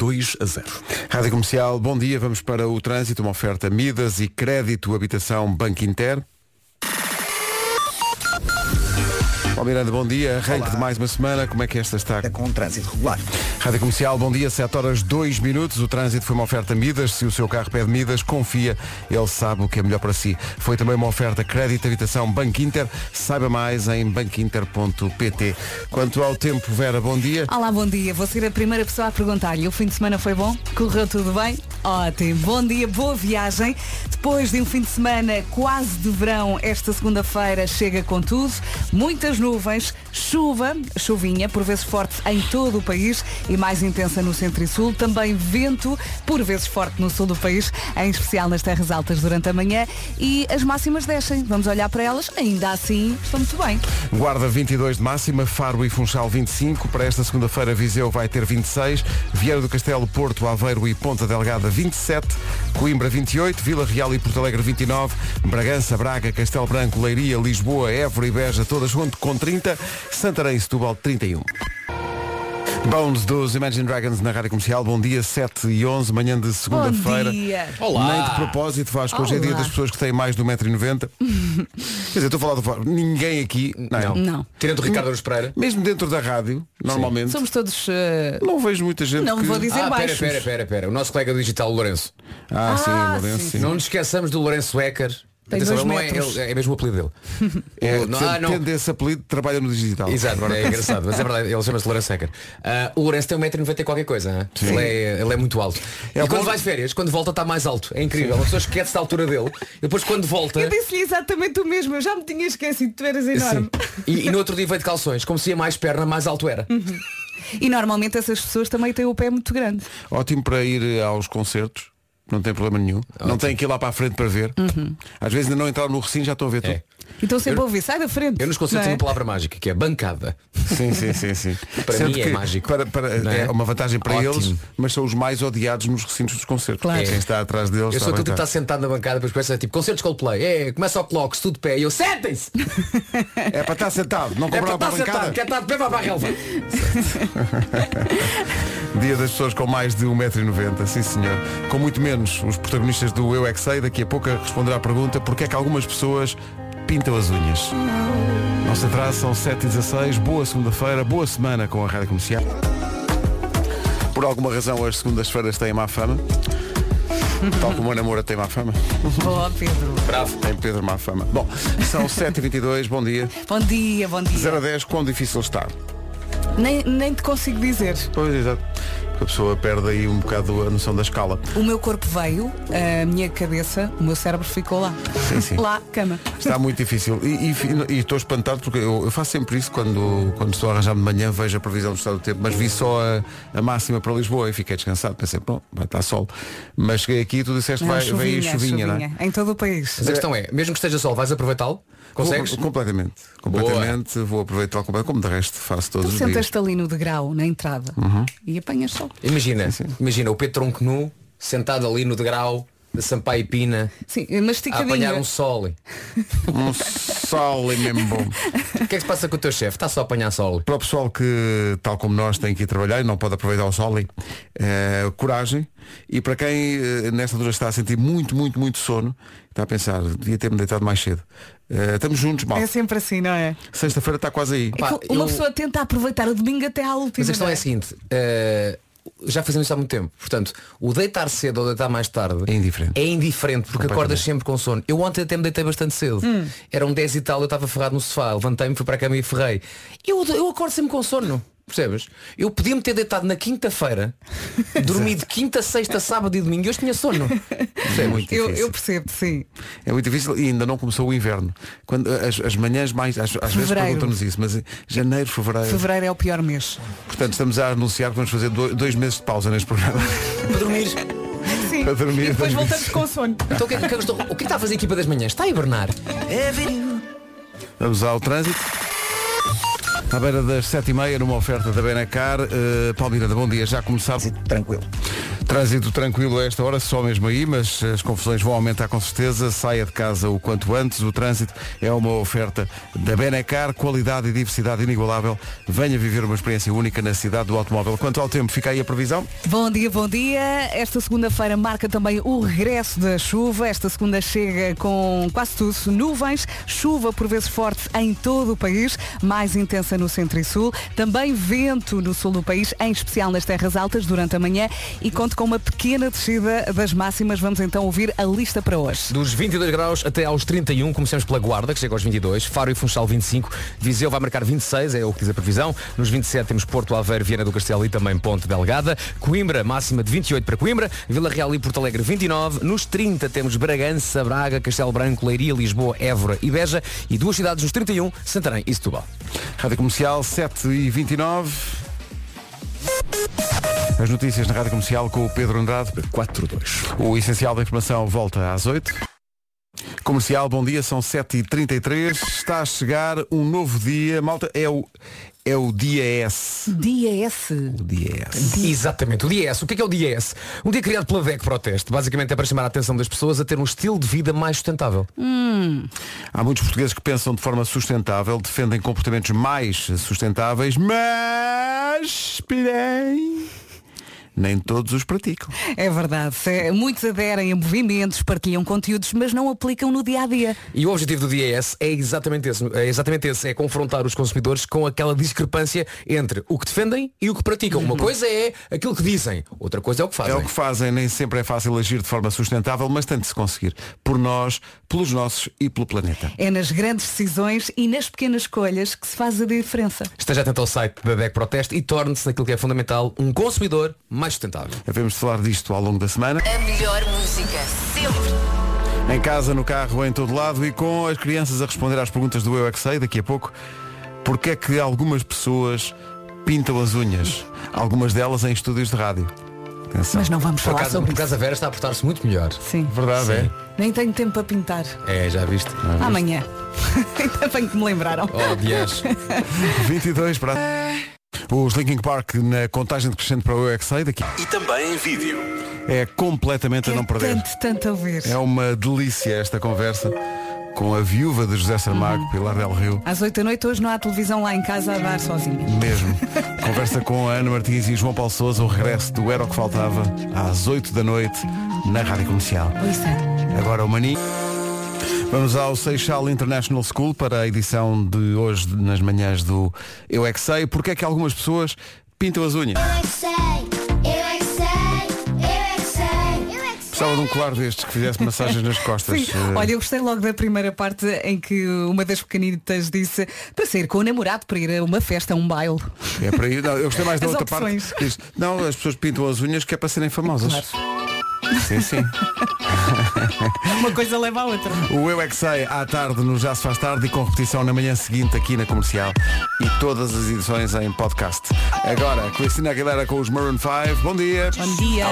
2 a 0. Rádio Comercial, bom dia. Vamos para o trânsito, uma oferta Midas e crédito habitação Banco Inter. Paulo Miranda, bom dia. Arranque Olá. de mais uma semana. Como é que esta está? com um trânsito regular. Rádio Comercial, bom dia, 7 horas 2 minutos. O trânsito foi uma oferta Midas. Se o seu carro pede Midas, confia, ele sabe o que é melhor para si. Foi também uma oferta Crédito Habitação Banco Inter. Saiba mais em banquinter.pt. Quanto ao tempo, Vera, bom dia. Olá, bom dia. Vou ser a primeira pessoa a perguntar-lhe. O fim de semana foi bom? Correu tudo bem? Ótimo. Bom dia, boa viagem. Depois de um fim de semana quase de verão, esta segunda-feira chega com tudo. Muitas nuvens, chuva, chuvinha, por vezes forte em todo o país e mais intensa no centro e sul. Também vento, por vezes forte no sul do país, em especial nas terras altas durante a manhã. E as máximas descem. Vamos olhar para elas. Ainda assim, estão muito bem. Guarda 22 de máxima, Faro e Funchal 25. Para esta segunda-feira, Viseu vai ter 26. Vieira do Castelo, Porto, Aveiro e Ponta Delgada 27. Coimbra 28. Vila Real e Porto Alegre 29. Bragança, Braga, Castelo Branco, Leiria, Lisboa, Évora e Beja, todas junto com 30. Santarém e Setúbal 31. Bones dos Imagine Dragons na Rádio Comercial. Bom dia, 7 e 11, manhã de segunda-feira. dia. Olá. Nem de propósito, Vasco. Hoje é dia das pessoas que têm mais de 1,90m. Quer dizer, estou a falar do Vasco. Ninguém aqui. Não. Não. Tirando o Ricardo Aruz Pereira. Mesmo dentro da rádio, normalmente, Somos todos. eh, não vejo muita gente. Não que... vou dizer Ah, pera, baixos. pera, pera, pera. O nosso colega digital, o Lourenço. Ah, sim, Ah, Lourenço, sim, sim. Não nos esqueçamos do Lourenço Ecker. Tem Atenção, dois ele não é, metros. ele- é mesmo o apelido dele. É, O- não, tendo, ah, não. tendo esse apelido, trabalha no digital. Exato, é engraçado, mas é verdade, ele chama-se Lourenço Ecker. Ah, o Lourenço tem 1,90m e qualquer coisa, ele, é, ele é muito alto. É e bom- quando vai de férias, quando volta está mais alto. É incrível. A pessoa esquece da altura dele. E depois quando volta. Eu disse-lhe exatamente o mesmo, eu já me tinha esquecido, tu eras enorme. Sim. E, e no outro dia veio de calções, como se ia mais perna, mais alto era. E normalmente essas pessoas também têm o pé muito grande. Ótimo para ir aos concertos. Não tem problema nenhum. Não tem que ir lá para a frente para ver. Uhum. Às vezes ainda não entraram no recinto, já estão a ver tudo. É. Então sempre a ouvir, sai da frente. Eu nos tenho é? uma palavra mágica, que é bancada. Sim, sim, sim, sim. Para Sendo mim é mágico. Para, para- é? é? uma vantagem para Ótimo. eles, mas são os mais odiados nos recintos dos concertos. Claro. Quem está atrás deles. Eu sou bem, aquele que está. está sentado na bancada, depois começa tipo concertos Coldplay. É, começa o clock, tudo de pé. E eu sentem-se! É para estar sentado, não É para comprar para a estar bancada. sentado, quer estar de pé para a relva. Dia das pessoas com mais de 1,90m, sim senhor. Com muito menos os protagonistas do Eu é que Sei, daqui a pouco a responder à pergunta porque é que algumas pessoas pintam as unhas. Não se são 7h16, boa segunda-feira, boa semana com a Rádio Comercial. Por alguma razão as segundas-feiras têm má fama. Tal como a namora tem má fama. Boa, Pedro. Bravo. Tem Pedro má fama. Bom, são 7h22, bom dia. Bom dia, bom dia. 0 a 10, quão difícil está? Nem, nem te consigo dizer. Pois, exato. A pessoa perde aí um bocado a noção da escala. O meu corpo veio, a minha cabeça, o meu cérebro ficou lá. Sim, sim. Lá, cama. Está muito difícil. E, e- e estou espantado porque eu, eu faço sempre isso quando, quando estou a arranjar de manhã, vejo a previsão do estado do tempo, mas vi só a, a máxima para Lisboa e fiquei descansado. Pensei, bom, vai estar sol. Mas cheguei aqui e tu disseste Não, vai, vai aí chuvinha, não é? Em todo o país. Mas a questão é, mesmo que esteja sol, vais aproveitá-lo? Consegues? Com- completamente. Completamente. Vou aproveitar completamente, como de resto faço todos Tu os dias. sentas-te ali no degrau, na entrada, Uhum. e apanhas sol. Imagina, imagina o Pedro Tronco nu, sentado ali no degrau da Sampaio e Pina, Sim, a apanhar um sol. Um sol é mesmo bom. O que é que se passa com o teu chefe? Está só a apanhar sol. Para o pessoal que, tal como nós, tem que ir trabalhar e não pode aproveitar o sol, eh, coragem. E para quem eh, nesta altura está a sentir muito, muito, muito sono, está a pensar, devia ter-me deitado mais cedo. Eh, estamos juntos, mal. É sempre assim, não é? Sexta-feira está quase aí. É uma eu- pessoa tenta aproveitar o domingo até à última. Mas a questão não é a seguinte, eh, já fazemos isso há muito tempo. Portanto, o deitar cedo ou deitar mais tarde É indiferente. É indiferente, porque acordas sempre com sono. Eu ontem até me deitei bastante cedo. Hum. Eram 10 e tal, eu estava ferrado no sofá, levantei-me, fui para a cama e ferrei. Eu, eu acordo sempre com sono. Percebes? Eu podia-me ter deitado na quinta-feira, dormido quinta, sexta, sábado e domingo e hoje tinha sono. É muito Eu, difícil. eu percebo, sim. É muito difícil e ainda não começou o inverno. Quando, as, as manhãs mais, às, às vezes Fevereiro. perguntam-nos isso, mas janeiro, fevereiro. Fevereiro é o pior mês. Portanto, estamos a anunciar que vamos fazer do- dois meses de pausa neste programa. Para dormir. Sim. Para dormir, e depois dormir. voltamos com sono. Então o que, é que- o que é que estou- o que é que está a fazer a equipa das manhãs? Está a hibernar. Vamos ao trânsito. À beira das sete e meia, numa oferta da Benacar. Uh, Paulo Miranda, bom dia. Já começava. Tranquilo. Trânsito tranquilo a esta hora, só mesmo aí, mas as confusões vão aumentar com certeza. Saia de casa o quanto antes. O trânsito é uma oferta da Benecar, qualidade e diversidade inigualável. Venha viver uma experiência única na cidade do automóvel. Quanto ao tempo, fica aí a previsão. Bom dia, bom dia. Esta segunda-feira marca também o regresso da chuva. Esta segunda chega com quase tudo nuvens, chuva por vezes forte em todo o país, mais intensa no centro e sul. Também vento no sul do país, em especial nas terras altas durante a manhã e conto com uma pequena descida das máximas. Vamos então ouvir a lista para hoje. Dos 22 graus até aos 31, começamos pela Guarda, que chega aos 22, Faro e Funchal 25, Viseu vai marcar 26, é o que diz a previsão. Nos 27 temos Porto Aveiro, Viana do Castelo e também Ponte Delgada. Coimbra, máxima de 28 para Coimbra, Vila Real e Porto Alegre 29. Nos 30 temos Bragança, Braga, Castelo Branco, Leiria, Lisboa, Évora e Beja. E duas cidades nos 31, Santarém e Setúbal. Rádio Comercial 7 e 29. As notícias na Rádio Comercial com o Pedro Andrade. 4-2. O essencial da informação volta às 8. Comercial, bom dia, são 7h33. Está a chegar um novo dia. Malta, é o, é o dia S. Dia S. O dia S. Exatamente, o dia S. O que é, que é o dia S? Um dia criado pela VEC Proteste. Basicamente é para chamar a atenção das pessoas a ter um estilo de vida mais sustentável. Há muitos portugueses que pensam de forma sustentável, defendem comportamentos mais sustentáveis, mas, porém, nem todos os praticam. É verdade. É, Muitos aderem a movimentos, partilham conteúdos, mas não aplicam no dia a dia. E o objetivo do dia S é exatamente esse. É exatamente esse. É confrontar os consumidores com aquela discrepância entre o que defendem e o que praticam. Uma coisa é aquilo que dizem, outra coisa é o que fazem. É o que fazem, nem sempre é fácil agir de forma sustentável, mas tem de se conseguir. Por nós, pelos nossos e pelo planeta. É nas grandes decisões e nas pequenas escolhas que se faz a diferença. Esteja atento ao site da VEC Proteste e torne-se naquilo que é fundamental um consumidor mais sustentável. Havemos de falar disto ao longo da semana. A melhor música sempre. Em casa, no carro, em todo lado e com as crianças a responder às perguntas do Eu é que Sei, daqui a pouco. Porque é que algumas pessoas pintam as unhas? Algumas delas em estúdios de rádio. Atenção. Mas não vamos Por falar acaso, sobre por acaso a Vera está a portar-se muito melhor. Sim. Verdade, é? Nem tenho tempo para pintar. É, já viste? Amanhã. Ainda bem que me lembraram. Oh, Dias. 22 para. Os Linkin Park na contagem decrescente para o Eu é daqui. E também em vídeo. É completamente a não perder. tanto, tanto a ouvir. É uma delícia esta conversa com a viúva de José Saramago, Pilar Del Rio. Às 8 da noite hoje não há televisão lá em casa a dar sozinha. Mesmo. Conversa com a Ana Martins e João Paulo Sousa, o regresso do Era o que Faltava, às 8 da noite, na Rádio Comercial. Isso é. Agora o Mani. Vamos ao Seixal International School para a edição de hoje nas manhãs do Eu é que sei. Porque é que algumas pessoas pintam as unhas? Eu é que sei, eu é que sei, eu é que sei, eu é que sei. Precisava de um colar destes que fizesse massagens nas costas. Sim. Eh, Olha, eu gostei logo da primeira parte em que uma das pequenitas disse para sair com o namorado para ir a uma festa, a um baile. É para aí. Não, eu gostei mais da As outra opções. parte. Diz, não, as pessoas pintam as unhas que é para serem famosas. Sim, sim. Uma coisa leva à outra. O Eu é que sei à tarde no Já se faz tarde e com repetição na manhã seguinte aqui na comercial e todas as edições em podcast. Agora, Cristina Aguilera com os Maroon 5. Bom dia. Bom dia.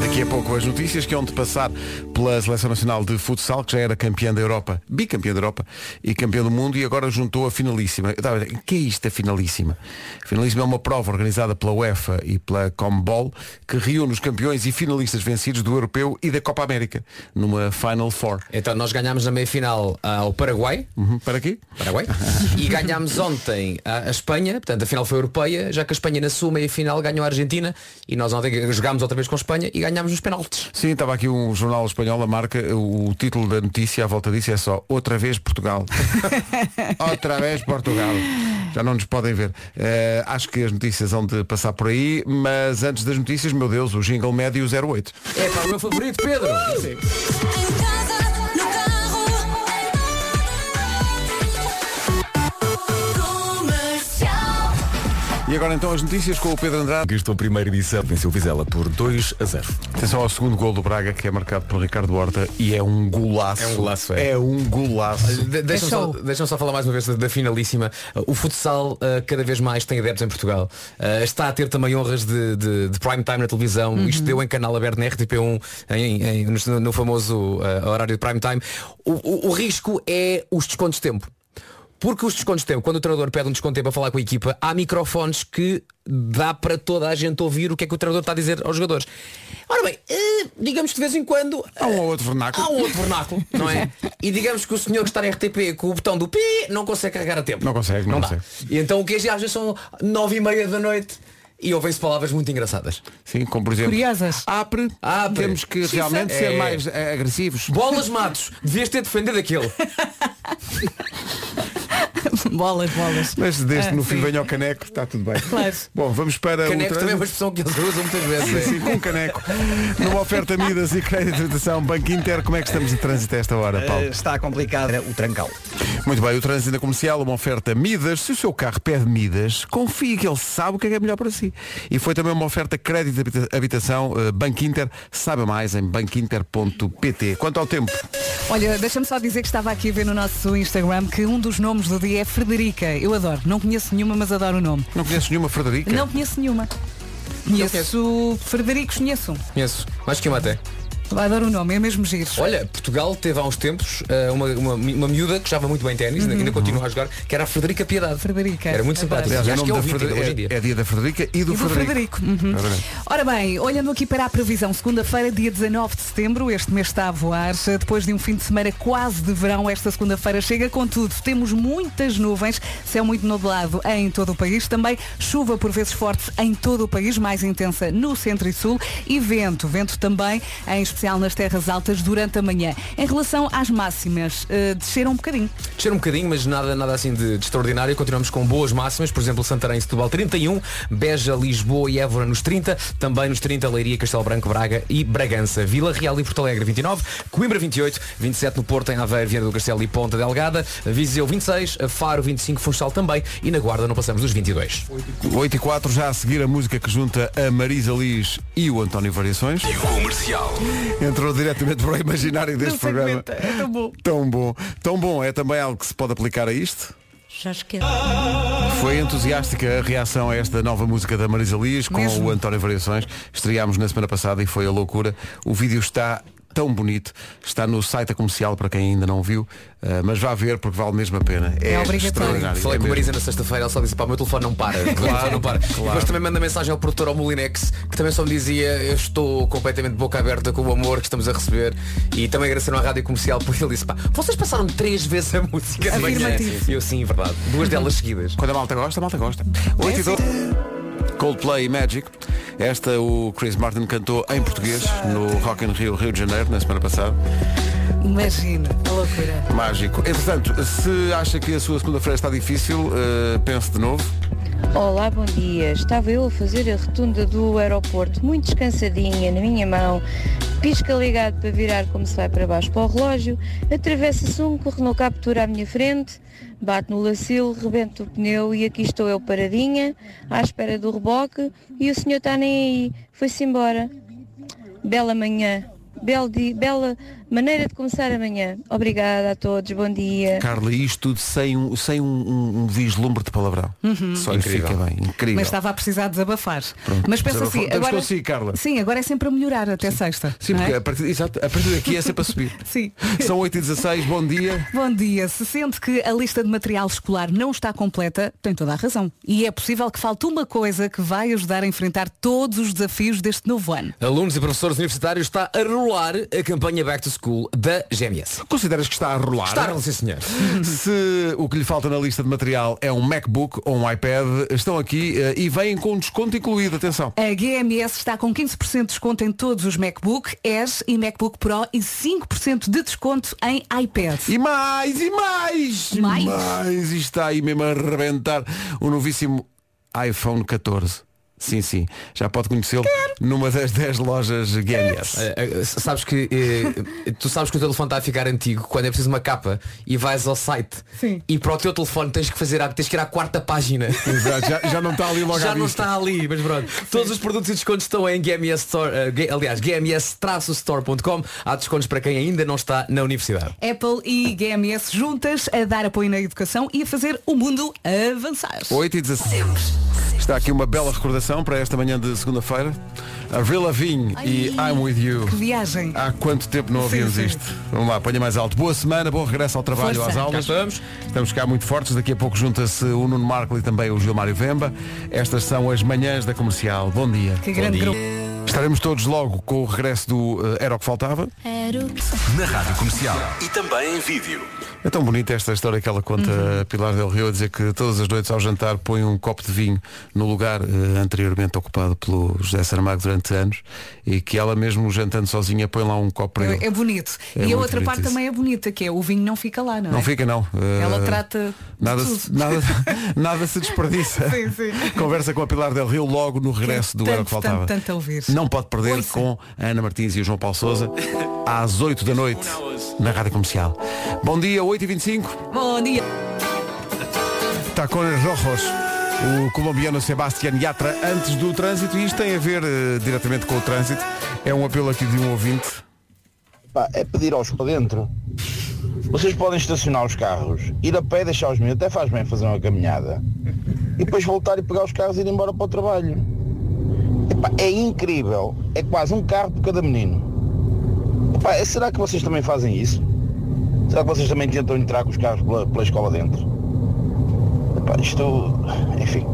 Daqui a pouco as notícias que hão de passar pela Seleção Nacional de Futsal, que já era campeã da Europa, bicampeã da Europa e campeã do mundo e agora juntou a finalíssima. Eu estava a dizer, que é isto a finalíssima? A finalíssima é uma prova organizada pela UEFA e pela Combol que reúne os campeões e finalistas vencidos do Europeu e da Copa América numa Final Four. Então nós ganhámos na meia final ao Paraguai. Uhum, para aqui? Paraguai. e ganhámos ontem a, Espanha, portanto a final foi europeia, já que a Espanha na sua meia final ganhou a Argentina e nós ontem jogámos outra vez com a Espanha e ganhámos os penaltis. Sim, estava aqui um jornal espanhol, a marca, o título da notícia à volta disso é só Outra vez Portugal. outra vez Portugal. Já não nos podem ver. Eh, acho que as notícias vão de passar por aí, mas antes das notícias, meu Deus, o jingle médio 08. É para o meu favorito, Pedro. Em E agora então as notícias com o Pedro Andrade. Conquistou a primeira edição, venceu o Vizela por 2 a 0. Atenção ao segundo gol do Braga, que é marcado por Ricardo Horta, e é um golaço. É um golaço, é. É um golaço. De- Deixa-me só, show. deixa só falar mais uma vez da, finalíssima. O futsal uh, cada vez mais tem adeptos em Portugal. Uh, está a ter também honras de, de- de prime time na televisão. Isto deu em canal aberto na RTP1 em- em- no, no famoso uh, horário de prime time. O, o- o risco é os descontos de tempo. Porque os descontos têm, quando o treinador pede um desconto tempo para falar com a equipa, há microfones que dá para toda a gente ouvir o que é que o treinador está a dizer aos jogadores. Ora bem, eh, digamos que de vez em quando Há um ou outro vernáculo. há um outro vernáculo, não é? E digamos que o senhor que está na RTP com o botão do Pi não consegue carregar a tempo. Não consegue, não dá. consegue. E então o que é que às vezes são nove e meia da noite e ouvem-se palavras muito engraçadas. Sim, como por exemplo. Curiosas. Apre. Apre. Temos que realmente sim. ser É. mais eh, agressivos. Bolas Matos, devias ter defendido aquele. bolas, bolas. Mas desde Ah, que no fim venha ao caneco, está tudo bem. Claro. Bom, vamos para Caneco o também é uma expressão que eles usam muitas vezes. Sim, é. sim, com um caneco. Numa oferta Midas e crédito de habitação Banco Inter, como é que estamos de trânsito a esta hora, Paulo? Eh, Está complicado o trancal. Muito bem, o trânsito na comercial, uma oferta Midas. Se o seu carro pede Midas, confie que ele sabe o que é, que é melhor para si. E foi também uma oferta crédito de habita- habitação eh, Banco Inter. Saiba mais em banquinter.pt. Quanto ao tempo, Olha, deixa-me só dizer que estava aqui a ver no nosso Instagram que um dos nomes do dia é Frederica. Eu adoro. Não conheço nenhuma, mas adoro o nome. não conheces nenhuma Frederica? Não conheço nenhuma. Conheço Frederico, conheço. Conheço. Mais que uma até. Adoro o nome, é mesmo giro. Olha, Portugal teve há uns tempos eh, uma, uma, uma miúda que jogava muito bem ténis, ainda- ainda continua a jogar, que era a Frederica Piedade. Frederica. Era muito Adoro. simpática. Aliás, o acho que é Frederica hoje em dia. é, é dia da Frederica e do, E do Frederico. Uhum. Exatamente. Ora bem, olhando aqui para a previsão, segunda-feira, dia 19 de setembro, este mês está a voar. Depois de um fim de semana quase de verão, esta segunda-feira chega com tudo. Temos muitas nuvens, céu muito nublado em todo o país, também chuva por vezes forte em todo o país, mais intensa no centro e sul, e vento, vento também, em especial nas terras altas durante a manhã. Em relação às máximas, eh, desceram um bocadinho. Descer um bocadinho, mas nada, nada assim de, de extraordinário. Continuamos com boas máximas, por exemplo, Santarém e Setúbal 31, Beja, Lisboa e Évora nos 30, também nos 30 Leiria, Castelo Branco, Braga e Bragança. Vila Real e Porto Alegre 29, Coimbra 28, 27 no Porto, em Aveiro, Viana do Castelo e Ponta Delgada, Viseu 26, Faro 25, Funchal também e na Guarda não passamos dos 22. 8 e 4, já a seguir a música que junta a Marisa Liz e o António Variações. Comercial. Entrou diretamente para o imaginário deste programa. É tão bom. Tão bom. Tão bom. É também algo que se pode aplicar a isto. Já esqueci. Foi entusiástica a reação a esta nova música da Marisa Liz com Mesmo. o António Variações. Estreámos na semana passada e foi a loucura. O vídeo está tão bonito. Está no site da comercial para quem ainda não viu, eh, mas vá ver porque vale mesmo a pena. É obrigatório. extraordinário. Falei É com. Marisa na sexta-feira, ela só disse, pá, o meu telefone não para. O meu telefone não para. Depois também manda mensagem ao produtor ao Molinex, que também só me dizia, eu estou completamente boca aberta com o amor que estamos a receber. E também agradeceram à rádio comercial porque ele disse, pá, vocês passaram três vezes a música de manhã. Afirmativo. E eu sim, verdade. Duas delas seguidas. Quando a malta gosta, a malta gosta. 8 e 12. Coldplay e Magic. Esta o Chris Martin cantou em português no Rock in Rio, Rio de Janeiro, na semana passada. Imagina, a loucura. Mágico. Entretanto, se acha que a sua segunda-feira está difícil, eh, pense de novo. Olá, bom dia. Estava eu a fazer a rotunda do aeroporto, muito descansadinha, na minha mão. Pisca ligado para virar como se vai para baixo para o relógio. Atravessa-se um o Renault Captura à minha frente. Bate no lacilo, rebenta o pneu e aqui estou eu paradinha, à espera do reboque. E o senhor está nem aí. Foi-se embora. Bela manhã. Belo bela maneira de começar amanhã. Obrigada a todos. Bom dia. Carla, isto tudo sem um, sem um, um- um vislumbre de palavrão. Só lhe Incrível. fica bem. Incrível. Mas estava a precisar desabafar. Mas pensa assim, agora, consigo, Carla. Sim, agora é sempre a melhorar até sexta. Sim, não porque é? a partir, exato, a partir daqui é sempre a subir. Sim. São 8h16, bom dia. Bom dia. Se sente que a lista de material escolar não está completa, tem toda a razão. E é possível que falte uma coisa que vai ajudar a enfrentar todos os desafios deste novo ano. Alunos e professores universitários está a rolar a campanha Back to School da GMS. Consideras que está a rolar? Está a rolar, sim senhor. Se o que lhe falta na lista de material é um MacBook ou um iPad, estão aqui eh, e vêm com desconto incluído. Atenção. A GMS está com 15% de desconto em todos os MacBook, Airs e MacBook Pro e 5% de desconto em iPad. E mais, e mais! Mais? Mais! E está aí mesmo a arrebentar o novíssimo iPhone 14. Sim, sim. Já pode conhecê-lo numa das 10 lojas GMS. Eh, eh, sabes que eh, tu sabes que o teu telefone está a ficar antigo quando é preciso uma capa e vais ao site Sim. e para o teu telefone tens que fazer tens que ir à quarta página. Exato, já, já não está ali logo Já à não vista. está ali, mas pronto. Todos os produtos e descontos estão em GMS Store, eh, aliás, gms-store.com. Há descontos para quem ainda não está na universidade. Apple e GMS juntas a dar apoio na educação e a fazer o mundo avançar. 8 e 16. Está aqui uma bela recordação para esta manhã de segunda-feira. Avril Lavigne e I'm With You. Que viagem. Há quanto tempo não Sim, sim. isto? Vamos lá, ponha mais alto. Boa semana, bom regresso ao trabalho, Força. às aulas. Estamos. Estamos cá muito fortes. Daqui a pouco junta-se o Nuno Marco e também o Gilmário Vemba. Estas são as manhãs da comercial. Bom dia. Que grande grupo. Estaremos todos logo com o regresso do eh, Era o que Faltava. Na Rádio Comercial. E também em vídeo. É tão bonita esta história que ela conta Uhum. a Pilar Del Rio a dizer que todas as noites ao jantar põe um copo de vinho no lugar eh, anteriormente ocupado pelo José Saramago durante anos e que ela mesmo jantando sozinha põe lá um copo para ele. É, é bonito. É e a outra parte isso. também é bonita, que é o vinho não fica lá, não é? Não fica não. Eh, Ela trata nada, tudo. se- nada, nada se desperdiça. Sim, sim. Conversa com a Pilar Del Rio logo no regresso do Tanto, Era que Faltava. tanto, tanto ouvir. Não pode perder Ouça. com a Ana Martins e o João Paulo Souza às 8 da noite na Rádio Comercial. Bom dia, 8h25. Bom dia. Tacones Rojos. O colombiano Sebastián Yatra antes do trânsito e isto tem a ver eh, diretamente com o trânsito. É um apelo aqui de um ouvinte. Pá, é pedir aos para dentro. Vocês podem estacionar os carros, ir a pé, deixar os miúdos, até faz bem fazer uma caminhada. E depois voltar e pegar os carros e ir embora para o trabalho. Epá, é incrível. É quase um carro por cada menino. Epá, será que vocês também fazem isso? Será que vocês também tentam entrar com os carros pela, pela escola dentro? Epá, isto, enfim.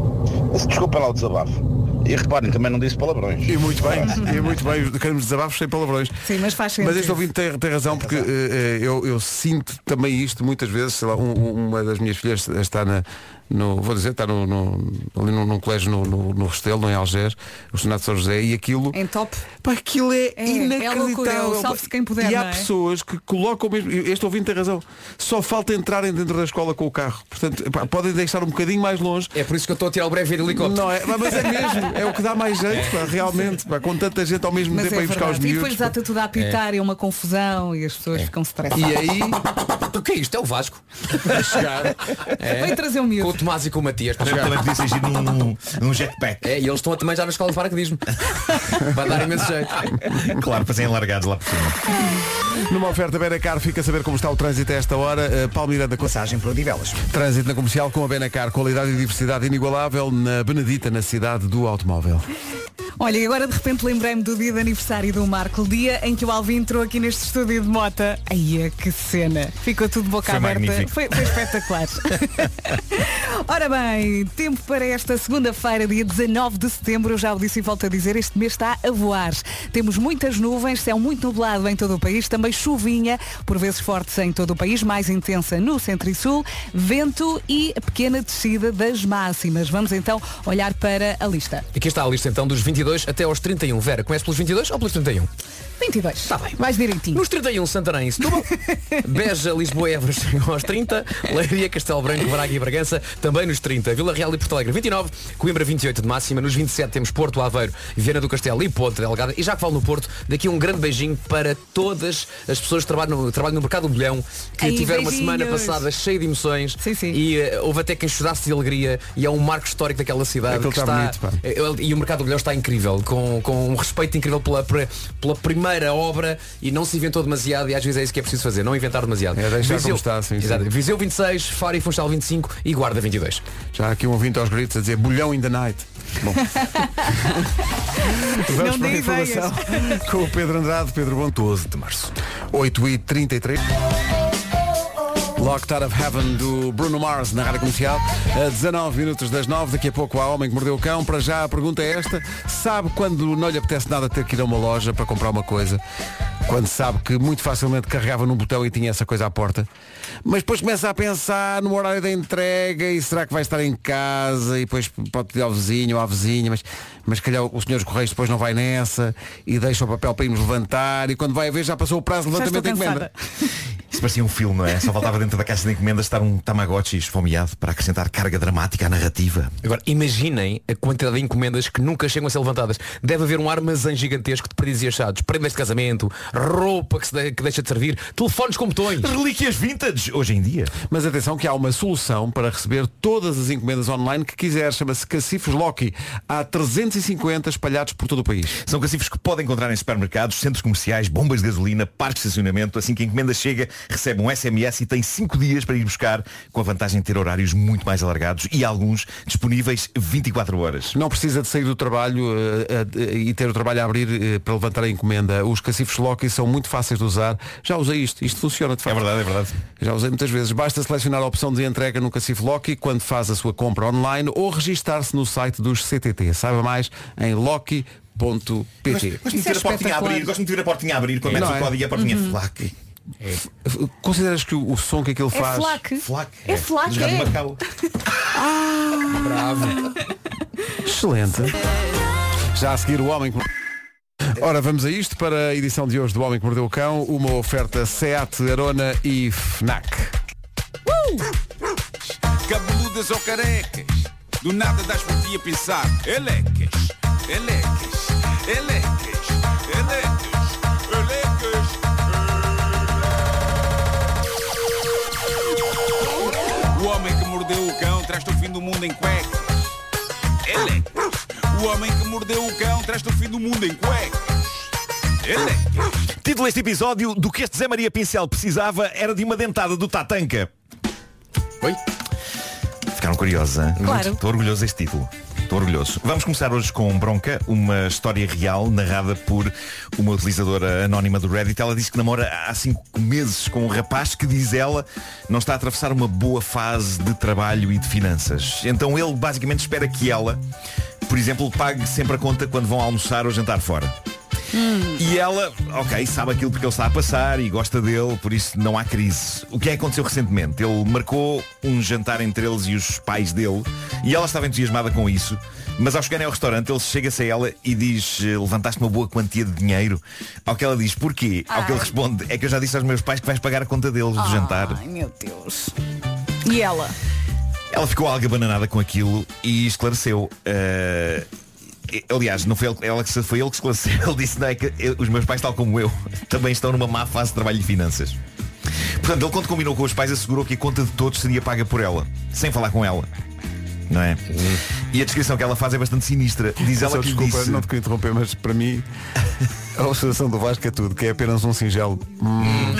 Desculpem lá o desabafo. E reparem, também não disse palavrões. E muito bem, e muito bem, queremos desabafos sem palavrões. Sim, mas faz sentido. Mas este ouvinte tem, tem razão porque eh, eu, eu sinto também isto muitas vezes, sei lá, um- uma das minhas filhas está na, no, vou dizer, está no, no- ali num, num colégio no, no, no Restelo, em Algés, o Senado de São José, e aquilo. Em top. Pá, aquilo é, É, é inacreditável. loucura, é o salve-se quem puder, e há é? pessoas que colocam mesmo. Este ouvinte tem razão. Só falta entrarem dentro da escola com o carro. Portanto, pá, podem deixar um bocadinho mais longe. É por isso que eu estou a tirar o breve helicóptero. Não é, mas é mesmo, é o que dá mais jeito, pá, realmente, pá, com tanta gente ao mesmo Mas tempo é a ir buscar os verdade. E miúdos. depois está tudo a apitar, é. uma confusão e as pessoas ficam estressadas. E aí, O que é isto? É o Vasco. chegar, É. Vem trazer o miúdo. O Tomás e com o Matias. para Também chegar. podia ser giro num, num jetpack. É, e eles estão também já na escola de paraquedismo. Vai dar imenso jeito. Claro, para serem largados lá por cima. numa oferta Benacar, fica a saber como está o trânsito a esta hora. Uh, Palmeiranda com Passagem para Odivelas. trânsito na comercial com a Benacar, qualidade e diversidade inigualável na Benedita, na cidade do automóvel. Olha, e agora de repente lembrei-me do dia de aniversário do Marco, o dia em que o Alvin entrou aqui neste estúdio de mota. Ai, que cena! Ficou tudo boca Foi aberta. Foi, foi espetacular. Ora bem, tempo para esta segunda-feira, dia 19 de setembro. Eu já o disse e volto a dizer, este mês está a voar. Temos muitas nuvens, céu muito nublado em todo o país, também chuvinha, por vezes fortes em todo o país, mais intensa no centro e sul, vento e pequena descida das máximas. Vamos então olhar para a lista. Aqui está a lista então dos 22 até aos 31. Vera, começa pelos 22 ou pelos 31? 22. Está bem. Mais direitinho. Nos 31, Santarém e Setúbal. Beja, Lisboa e Évora chegam aos 30. Leiria, Castelo Branco, Braga e Bragança também nos 30. Vila Real e Porto Alegre 29. Coimbra 28 de máxima. Nos 27 temos Porto, Aveiro, Viana do Castelo e Ponte Delgada. E já que falo no Porto, daqui um grande beijinho para todas as pessoas que trabalham no, trabalham no Mercado do Milhão que Ai, tiveram uma beijinhos. semana passada cheia de emoções. Sim, sim. E eh, houve até quem chorasse de alegria. E é um marco histórico daquela cidade. Aquilo que está bonito, pá. eh, E o Mercado do Milhão está incrível. Com, com um respeito incrível pela, pela primeira obra e não se inventou demasiado e às vezes é isso que é preciso fazer, não inventar demasiado. É deixar como está, sim, sim. Exato. Viseu 26, Faro e Funchal 25 e Guarda 22. Já há aqui um ouvinte aos gritos a dizer bolhão in the night. Bom. Vamos Não para a informação com o Pedro Andrade, Pedro Bom 12 de março. 8 e 33 Locked Out of Heaven do Bruno Mars na rádio comercial a 19 minutos das 9 daqui a pouco há Homem que Mordeu o Cão. Para já a pergunta é esta. Sabe quando não lhe apetece nada ter que ir a uma loja para comprar uma coisa? Quando sabe que muito facilmente carregava num botão e tinha essa coisa à porta? Mas depois começa a pensar no horário da entrega e será que vai estar em casa? E depois pode pedir ao vizinho ou à vizinha mas, mas calhar o senhor dos Correios depois não vai nessa e deixa o papel para irmos levantar e quando vai a ver já passou o prazo de levantamento da encomenda. Isso parecia um filme, não é? Só faltava dentro da caixa de encomendas estar um Tamagotchi esfomeado para acrescentar carga dramática à narrativa. Agora, imaginem a quantidade de encomendas que nunca chegam a ser levantadas. Deve haver um armazém gigantesco de prendas e achados, prendas de casamento, roupa que, se de- que deixa de servir, telefones com botões. Relíquias vintage, hoje em dia. Mas atenção que há uma solução para receber todas as encomendas online que quiser. Chama-se Cacifos Loki. Há 350 espalhados por todo o país. São cacifros que podem encontrar em supermercados, centros comerciais, bombas de gasolina, parques de estacionamento. Assim que a encomenda chega, recebe um SMS e tem 5 dias para ir buscar, com a vantagem de ter horários muito mais alargados e alguns disponíveis 24 horas. Não precisa de sair do trabalho eh, eh, e ter o trabalho a abrir eh, para levantar a encomenda. Os cacifos Loki são muito fáceis de usar. Já usei isto, isto funciona de É facto. verdade, é verdade. Já usei muitas vezes. Basta selecionar a opção de entrega no Cacifo Loki quando faz a sua compra online ou registar-se no site dos CTT. Saiba mais em loki.pt. Gosto de Isso é ter a portinha a abrir, gosto de ver a portinha a abrir quando metes Não o é? código e a portinha flac. Consideras que o, o som que aquilo É faz flaque. Flac. É flac, Jogado é. de Macau. Bravo. excelente. Já a seguir o homem que... Ora, vamos a isto para a edição de hoje do Homem que Mordeu o Cão, uma oferta SEAT, Arona e FNAC. Cabeludas ou carecas, do nada das por ti a pensar. Elecas, elecas, elecas, elecas, elecas. Traz-te o fim do mundo em cuecas. Elecas. O homem que mordeu o cão traz-te o fim do mundo em cuecas. Elecas. Título deste episódio, do que este Zé Maria Pincel precisava era de uma dentada do Tatanca. Oi? Ficaram curiosos, hein? Claro. Estou orgulhoso deste título. Estou orgulhoso. Vamos começar hoje com Bronca, uma história real narrada por uma utilizadora anónima do Reddit. Ela diz que namora há cinco meses com um rapaz que, diz ela, não está a atravessar uma boa fase de trabalho e de finanças. Então ele basicamente espera que ela, por exemplo, pague sempre a conta quando vão almoçar ou jantar fora. E ela, ok, sabe aquilo porque ele está a passar e gosta dele, por isso não há crise. O que é que aconteceu recentemente? Ele marcou um jantar entre eles e os pais dele e ela estava entusiasmada com isso. Mas ao chegarem ao restaurante, ele chega-se a ela e diz, "Eh, levantaste uma boa quantia de dinheiro. Ao que ela diz, porquê? Ao que ele responde, é que eu já disse aos meus pais que vais pagar a conta deles do jantar. Ai, meu Deus. E ela? Ela ficou algo abananada com aquilo e esclareceu. eh, aliás, não foi ele, ela que se- foi ele que esclareceu. Ele disse, não é que eu- os meus pais, tal como eu, também estão numa má fase de trabalho e finanças. Portanto, ele quando combinou com os pais assegurou que a conta de todos seria paga por ela, sem falar com ela. Não é? E a descrição que ela faz é bastante sinistra. Diz ela Só que desculpa, disse. não te queria interromper, mas para mim a oscilação do Vasco é tudo, que é apenas um singelo. Hum.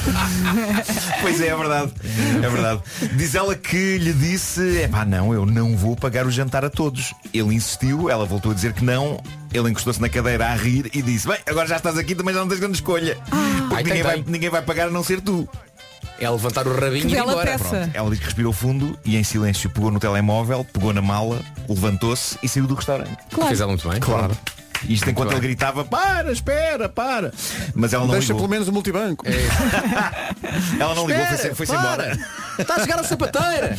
Pois é, é verdade. É verdade. Diz ela que lhe disse, é pá, não, eu não vou pagar o jantar a todos. Ele insistiu, ela voltou a dizer que não. Ele encostou-se na cadeira a rir e disse, bem, agora já estás aqui, também já não tens grande escolha. Porque Ai, ninguém, vai, ninguém vai pagar a não ser tu. É levantar o rabinho Que e ir embora. Pronto. Ela diz que respirou fundo e em silêncio pegou no telemóvel, pegou na mala, levantou-se e saiu do restaurante. Fez ela muito bem. Claro. Isto enquanto bem. ele gritava, para, espera, para. Mas ela não Deixa ligou. pelo menos o multibanco. Ela não ligou, foi-se foi embora. Está a chegar a sapateira.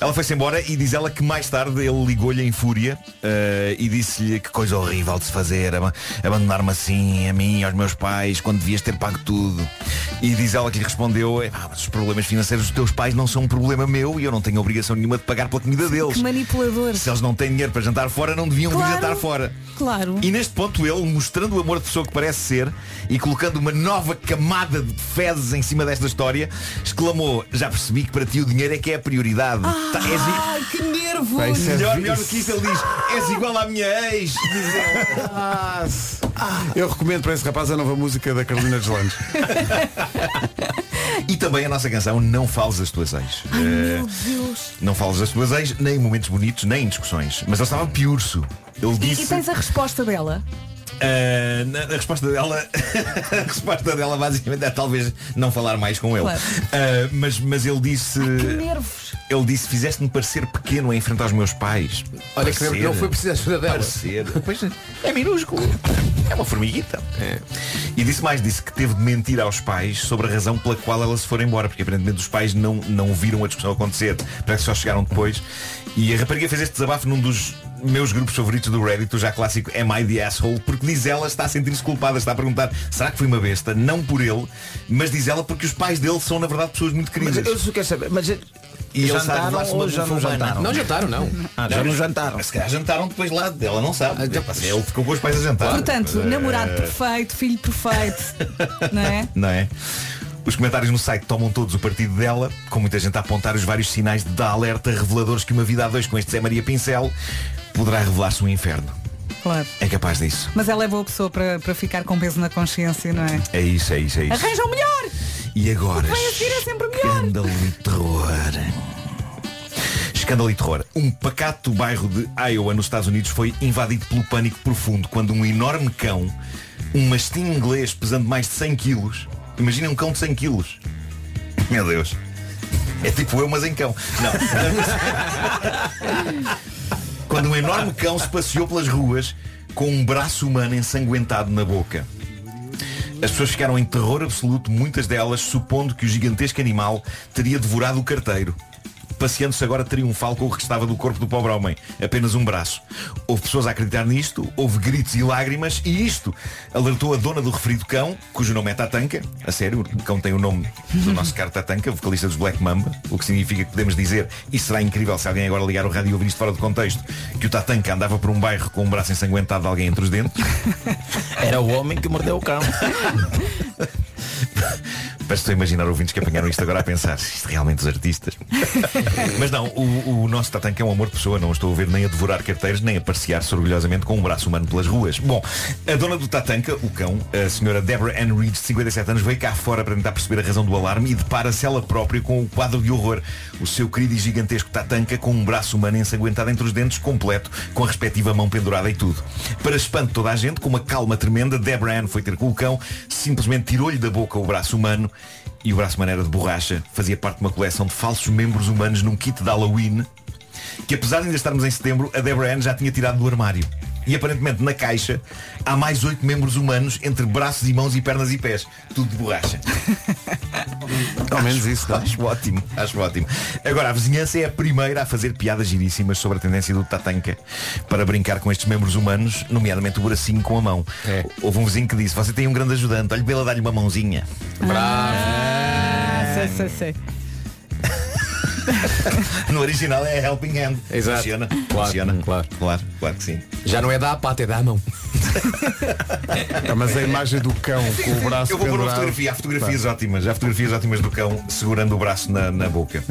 Ela foi-se embora e diz ela que mais tarde ele ligou-lhe em fúria eh, e disse-lhe que coisa horrível de se fazer, aba- abandonar-me assim, a mim, aos meus pais, quando devias ter pago tudo. E diz ela que lhe respondeu, "Epá, mas os problemas financeiros dos teus pais não são um problema meu e eu não tenho obrigação nenhuma de pagar pela comida deles. Que manipulador. Se eles não têm dinheiro para jantar fora, não deviam Claro. jantar fora. Claro. E neste ponto ele, mostrando o amor de pessoa que parece ser e colocando uma nova camada de fezes em cima desta história, exclamou, já percebi que para ti o dinheiro é que é a prioridade. Tá, és Ai, que é melhor, melhor do que isso, ele diz, és igual à minha ex. Diz ele. Ah, se- Eu recomendo para esse rapaz a nova música da Carolina Deslandes. E também a nossa canção Não Fales das Tuas Ex. Ai, meu Deus. não fales das tuas ex, nem em momentos bonitos, nem em discussões. Mas ele estava piurso. Ele E, disse. e tens a resposta dela? Uh, na- a resposta dela a resposta dela basicamente é talvez não falar mais com ele Claro. Uh, mas, mas ele disse Que nervos. ele disse fizeste-me parecer pequeno em frente aos meus pais Olha que Parecer. não foi preciso a ajuda dela. parecer pois é, é minúsculo é uma formiguita É. e disse mais disse que teve de mentir aos pais sobre a razão pela qual ela se foi embora porque aparentemente os pais não, não viram a discussão acontecer parece que só chegaram depois e a rapariga fez este desabafo num dos meus grupos favoritos do Reddit, o já clássico Am I the Asshole? Porque diz ela, está a sentir-se culpada, está a perguntar, será que fui uma besta? Não por ele, mas diz ela porque os pais dele são na verdade pessoas muito Mas queridas. eu só quero saber, mas E ele sabe jantaram ou não já foi não jantaram? Não jantaram, não. Ah, já não jantaram. Mas se calhar jantaram depois lá, ela não sabe. Ah, Epá, Ele ficou com os pais a jantar. Portanto, Eh, namorado perfeito, filho perfeito. não é? Não é? Os comentários no site tomam todos o partido dela, com muita gente a apontar os vários sinais de alerta reveladores que uma vida a dois com este Zé Maria Pincel poderá revelar-se um inferno. Claro. é capaz disso. Mas ela é boa pessoa para, para ficar com peso na consciência, não é? É isso, é isso, é isso. Arranja o melhor! E agora, Vai a seguir é sempre melhor! escândalo e terror. Escândalo e terror. Um pacato bairro de Iowa, nos Estados Unidos, foi invadido pelo pânico profundo quando um enorme cão, um mastim inglês pesando mais de 100 quilos, imagina um cão de 100 quilos. Meu Deus. É tipo eu, mas em cão. Não. quando um enorme cão se passeou pelas ruas com um braço humano ensanguentado na boca. As pessoas ficaram em terror absoluto, muitas delas supondo que o gigantesco animal teria devorado o carteiro. Passeando-se agora triunfal com o que restava do corpo do pobre homem. Apenas um braço. Houve pessoas a acreditar nisto, houve gritos e lágrimas, e isto alertou a dona do referido cão, cujo nome é Tatanka. A sério, o cão tem o nome do nosso caro Tatanka, vocalista dos Black Mamba, o que significa que podemos dizer, e será incrível se alguém agora ligar o rádio e ouvir isto fora de contexto, que o Tatanka andava por um bairro com um braço ensanguentado de alguém entre os dentes. Era o homem que mordeu o cão. Que estou a imaginar ouvintes que apanharam isto agora a pensar, isto realmente os artistas. Mas não, o, o nosso Tatanka é um amor de pessoa, não estou a ver nem a devorar carteiros, nem a passear-se orgulhosamente com um braço humano pelas ruas. Bom, a dona do Tatanka, o cão, a senhora Deborah Ann Reed, de 57 anos, veio cá fora para tentar perceber a razão do alarme e depara-se ela própria com o quadro de horror. O seu querido e gigantesco Tatanka com um braço humano ensanguentado entre os dentes, completo, com a respectiva mão pendurada e tudo. Para espanto de toda a gente, com uma calma tremenda, Deborah Ann foi ter com o cão, simplesmente tirou-lhe da boca o braço humano e o braço humano era de borracha, fazia parte de uma coleção de falsos membros humanos num kit de Halloween que apesar de ainda estarmos em setembro, a Deborah Ann já tinha tirado do armário. E aparentemente na caixa há mais oito membros humanos entre braços e mãos e pernas e pés. Tudo de borracha. Ao menos isso, não? Acho ótimo, acho ótimo. Agora, a vizinhança é a primeira a fazer piadas giríssimas sobre a tendência do Tatanka para brincar com estes membros humanos, nomeadamente o bracinho com a mão. Houve um vizinho que disse, você tem um grande ajudante, olhe para ele dar-lhe uma mãozinha. Ah, sei, sei, sei. No original é Helping Hand. Exato. Funciona. Claro, Funciona. claro. claro, claro que sim. Já não é da pata, é da mão. Ah, Mas a imagem do cão com o braço Eu vou pôr uma pendurado- fotografia, há fotografias ótimas, há fotografias ótimas do cão segurando o braço na, na boca.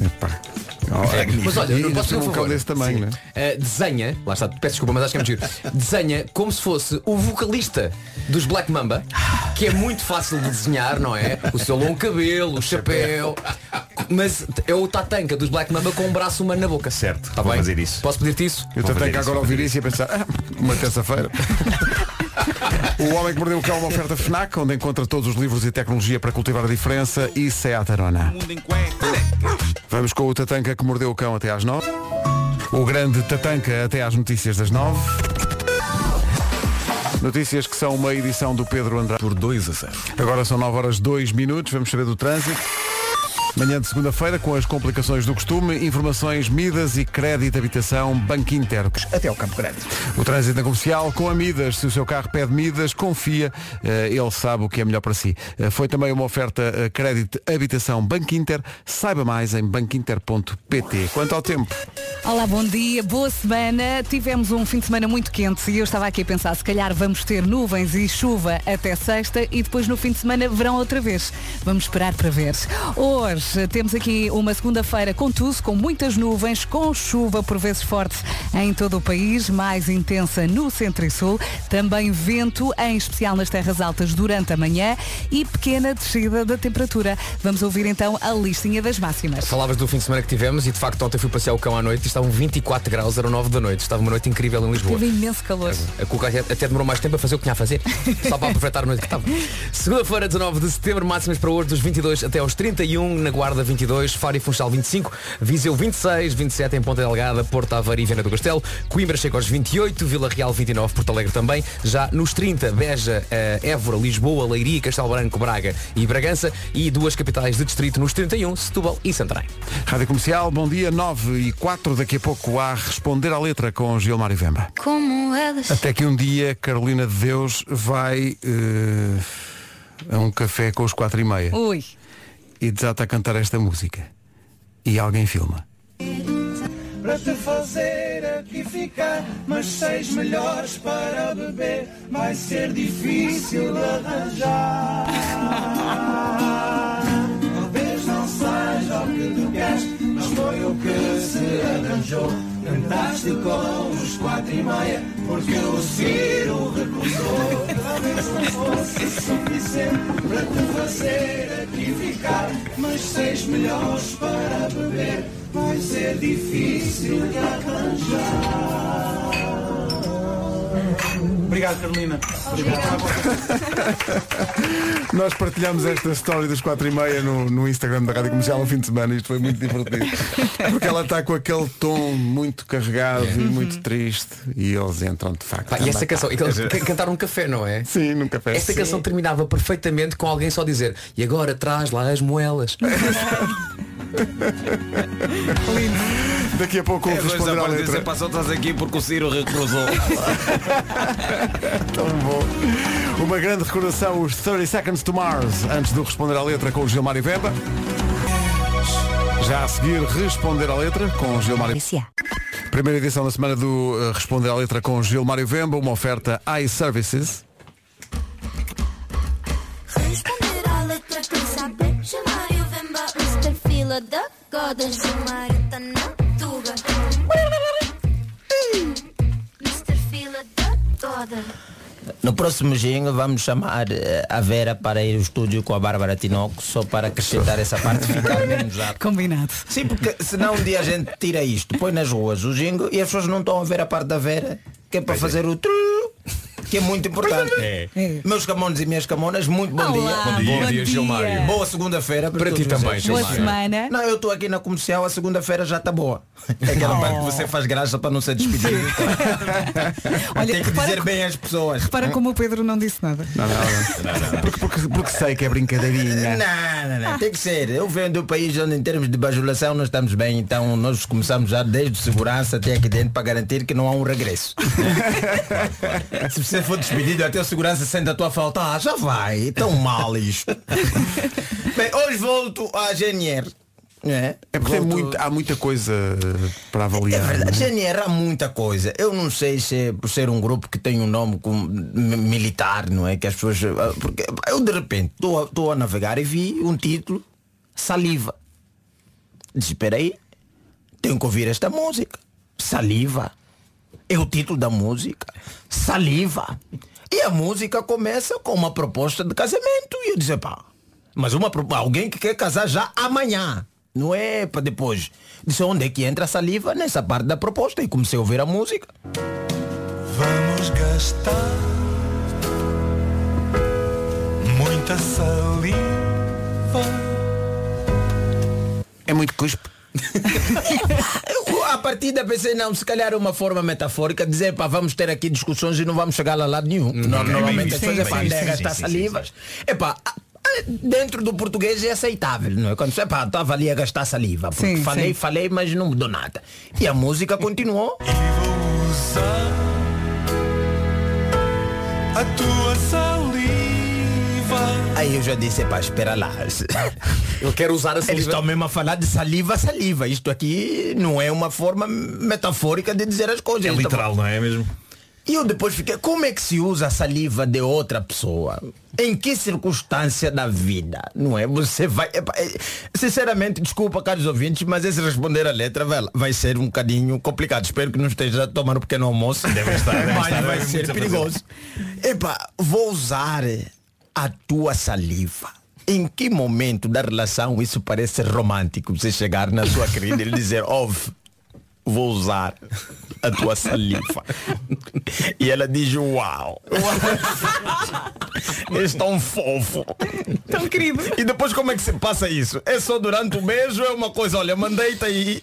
É, mas olha, E não ainda posso fazer um um cão favor. desse tamanho, né? Uh, desenha, lá está, peço desculpa, mas acho que é muito giro. Desenha como se fosse o vocalista dos Black Mamba, que é muito fácil de desenhar, não é? O seu longo cabelo, o chapéu. Mas é o Tatanka dos Black Mamba com um braço humano na boca. Certo, Tá vou bem? fazer isso. Posso pedir-te isso? Eu Vou tenho fazer que isso, agora vou ouvir isso e a pensar, ah, uma terça-feira. o Homem que Mordeu o Cão é uma oferta FNAC, onde encontra todos os livros e tecnologia para cultivar a diferença e Seat Arona. Cuecas. Vamos com o Tatanka que mordeu o cão até às nove. O grande Tatanka até às notícias das nove. Notícias que são uma edição do Pedro Andrade. Por 2 a 0. Agora são 9 horas 2 minutos, vamos saber do trânsito. Manhã de segunda-feira, com as complicações do costume, informações, Midas e crédito habitação Banco Inter. Até ao Campo Grande. O trânsito na comercial com a Midas. Se o seu carro pede Midas, confia, eh, ele sabe o que é melhor para si. Eh, Foi também uma oferta eh, crédito habitação Banco Inter. Saiba mais em banquinter.pt. Quanto ao tempo, Olá, bom dia, boa semana. Tivemos um fim de semana muito quente e eu estava aqui a pensar, se calhar vamos ter nuvens e chuva até sexta e depois no fim de semana verão outra vez. Vamos esperar para ver. Hoje temos aqui uma segunda-feira com tudo, com muitas nuvens, com chuva por vezes forte em todo o país, mais intensa no centro e sul, também vento, em especial nas terras altas durante a manhã e pequena descida da temperatura. Vamos ouvir então a listinha das máximas. Falavas do fim de semana que tivemos e de facto ontem fui passear o cão à noite e estavam 24 graus, eram 9 da noite. Estava uma noite incrível em Lisboa. Teve imenso calor. A Cuca até, até demorou mais tempo a fazer o que tinha a fazer. Só para aproveitar a noite que estava. Segunda-feira, 19 de setembro, máximas para hoje dos 22 até aos 31, na Guarda 22, Faro e Funchal 25, Viseu 26, 27 em Ponta Delgada, Porto Aveiro e Viana do Castelo, Coimbra chega aos 28, Vila Real 29, Porto Alegre também, já nos 30, Beja, eh, Évora, Lisboa, Leiria, Castelo Branco, Braga e Bragança e duas capitais de distrito nos 31, Setúbal e Santarém. Rádio Comercial, bom dia, 9 e 4, daqui a pouco a responder à letra com Gilmar e Vemba. Como elas. Até que um dia Carolina de Deus vai eh, a um café com os quatro e meia Ui. E desata a cantar esta música. E alguém filma. Para te fazer aqui ficar, mas seis melhores para beber, vai ser difícil arranjar. Mas foi o que se arranjou. Andaste com os quatro e meia porque o Ciro recusou. Talvez não fosse suficiente para te fazer aqui ficar. Mas seis melhores para beber vai ser difícil de arranjar. Obrigado, Carolina. Nós partilhamos esta história dos 4 e meia no, no Instagram da Rádio Comercial no fim de semana. Isto foi muito divertido. Porque ela está com aquele tom muito carregado e muito triste. E eles entram de facto. Pá, e essa canção, eles can- cantaram num café, não é? Sim, num café. Esta Sim. canção terminava perfeitamente com alguém só dizer e agora traz lá as moelas. Daqui a pouco É, o responder à letra. passou atrás aqui porque o Ciro recusou. Tão bom. Uma grande recordação, os 30 Seconds to Mars, antes do responder à letra com o Gilmário Vemba. Já a seguir, responder à letra com o Gilmário Primeira edição da semana do eh, Responder à Letra com Gilmário Vemba, uma oferta iServices. Responder à letra que sabe chamar e o Vemba Mr. Fila da Goda Gilmário da Goda No próximo jingle vamos chamar eh, a Vera para ir ao estúdio com a Bárbara Tinoco só para acrescentar essa parte ficar menos rápido. Combinado. Sim, porque senão um dia a gente tira isto, põe nas ruas o jingle e as pessoas não estão a ver a parte da Vera, que é para fazer o tru, que é muito importante. É. Meus camões e minhas camonas, muito bom Olá, dia. bom dia. Gilmário. Boa segunda-feira Para todos ti também, vocês. Boa Gilmário. semana. Não, eu estou aqui na comercial, a segunda-feira já está boa. É aquela parte que você faz graça para não ser despedido. Olha, Tem que repara dizer bem às pessoas. Repara como o Pedro não disse nada. Não, não, não. Porque, porque, porque sei que é brincadeirinha. Não, não, não, tem que ser. Eu venho do país onde em termos de bajulação nós estamos bem, então nós começamos já desde segurança até aqui dentro para garantir que não há um regresso. Se você for despedido até o segurança sente a tua falta, ah, já vai, tão mal isto. bem, hoje volto à GNR. É, É porque Volto- muito, há muita coisa para É avaliar. verdade, não é? GNR há muita coisa. Eu não sei se é por ser um grupo que tem um nome com, mi- militar, não é? Que as pessoas. ah, Porque eu de repente estou a, estou a navegar e vi um título, Saliva. Disse, espera aí, tenho que ouvir esta música. Saliva. É o título da música. Saliva. E a música começa com uma proposta de casamento. E eu disse, pá, mas uma, alguém que quer casar já amanhã. Não é para depois. Disse, onde é que entra a saliva? Nessa parte da proposta. E comecei a ouvir a música. Vamos gastar muita saliva. É muito cuspe. Eu, a partida pensei, não, se calhar é uma forma metafórica de dizer, pá, vamos ter aqui discussões e não vamos chegar a lado nenhum. No- Normalmente as sim, pessoas é pá, gastar salivas. Epá, a- a- dentro do português é aceitável, não é? Quando você pá, estava ali a gastar saliva, porque Sim, falei, sim. falei, mas não mudou nada. E a música continuou. E vou usar a tua saliva. Aí eu já disse, pá, espera lá. Eu quero usar a Eles saliva. estão mesmo a falar de saliva, saliva. Isto aqui não é uma forma metafórica de dizer as coisas. É Eles literal, não é mesmo? E eu depois fiquei, como é que se usa a saliva de outra pessoa? Em que circunstância da vida? Não é? Você vai. é- sinceramente, desculpa, caros ouvintes, mas esse responder a letra vai, vai ser um bocadinho complicado. Espero que não esteja a tomar um pequeno almoço. Deve estar, deve mas estar, vai deve ser perigoso. Epá, vou usar a tua saliva. Em que momento da relação isso parece romântico? Você chegar na sua querida e lhe dizer, ouve, vou usar a tua saliva. E ela diz, uau. És tão fofo. Tão querido. E depois como é que se passa isso? É só durante o beijo ou é uma coisa, olha, mandei-te aí.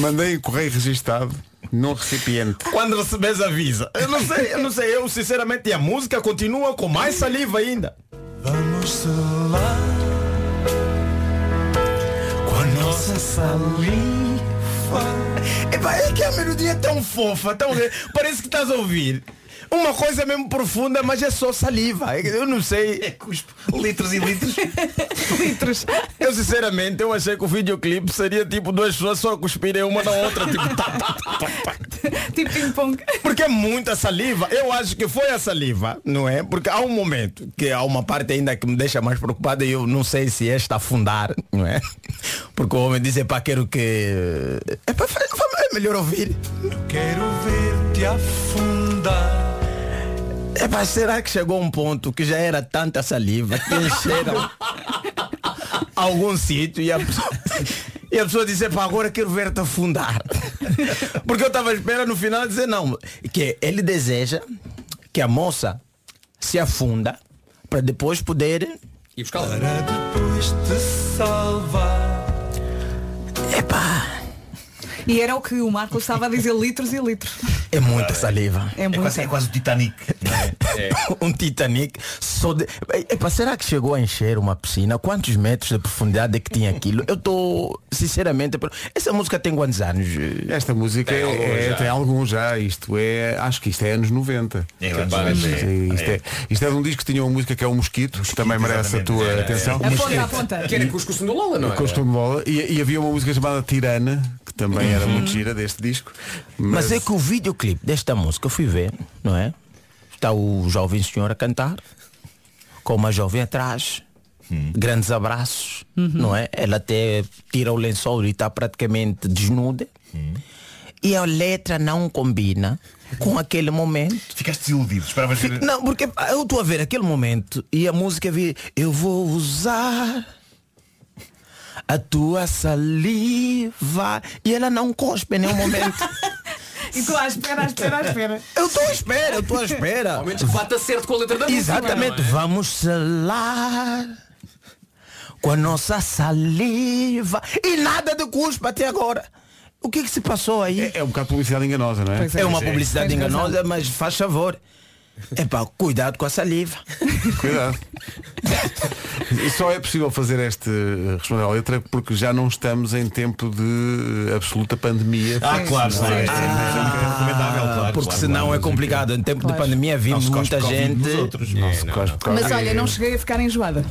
Mandei em correio registado num recipiente. Quando recebes avisa. Eu não sei, eu não sei, eu sinceramente e a música continua com mais saliva ainda. Vamos selar com a nossa saliva. Epá, é que a melodia é tão fofa, tão... Parece que estás a ouvir. Uma coisa mesmo profunda, mas é só saliva. Eu não sei. É cuspo. Litros e litros. litros. Eu sinceramente eu achei que o videoclipe seria tipo duas pessoas só cuspirem uma na outra, tipo, tá, tá, tá, tá. tipo ping-pong. Porque é muita saliva. Eu acho que foi a saliva, não é? Porque há um momento que há uma parte ainda que me deixa mais preocupado e eu não sei se é esta afundar, não é? Porque o homem diz, pá, quero que. É, pá, é melhor ouvir. Quero ver-te afundar. É pá, será que chegou um ponto que já era tanta saliva que encheram algum sítio e a pessoa, e a pessoa disse, pá, agora quero ver-te afundar. Porque eu estava à espera no final dizer não, que ele deseja que a moça se afunda para depois poder E buscar Para depois te salvar. Epá, E era o que o Marco estava a dizer litros e litros. é muita saliva. É É muito. quase, é quase o Titanic. um Titanic só de... Epá, será que chegou a encher uma piscina? Quantos metros de profundidade é que tinha aquilo? Eu estou, sinceramente, essa música tem quantos anos? Esta música Tem é, alguns é- já. tem algum já. Isto é, acho que isto é anos 90. É, Quer anos dizer, 90, é. isto, é, isto é de um disco que tinha uma música que é o Mosquito, que também merece a tua É, é, atenção. é. Aponta, aponta. Que era cuscuz do Lola, não é? Costume bola. E, e havia uma música chamada Tirana, que também era muito gira deste disco. Mas é que o videoclipe desta música eu fui ver, não é? Está o jovem senhor a cantar, com uma jovem atrás, grandes abraços, não é? Ela até tira o lençol e está praticamente desnuda. E a letra não combina com aquele momento. Ficaste desiludido. Esperavas ver. Não, porque eu estou a ver aquele momento e a música vi, eu vou usar a tua saliva e ela não cospe em nenhum momento. E tu à espera, à espera, à espera. Eu estou à espera, eu estou à espera. Ao menos que bata certo com a letra da música. Exatamente, é? vamos selar com a nossa saliva e nada de cuspa até agora. O que que se passou aí? É, é um bocado de publicidade enganosa, não é? Pois É uma publicidade enganosa, mas faz favor. É pá, cuidado com a saliva. Cuidado. E só é possível fazer este eh, responder à letra porque já não estamos em tempo de absoluta pandemia. Ah, claro, sim, sim. sim. É recomendável, claro. Porque claro, senão claro. é complicado. Em tempo Claro. de pandemia Não vimos muita gente. outros. Não se cospe por causa Mas olha, não cheguei a ficar enjoada.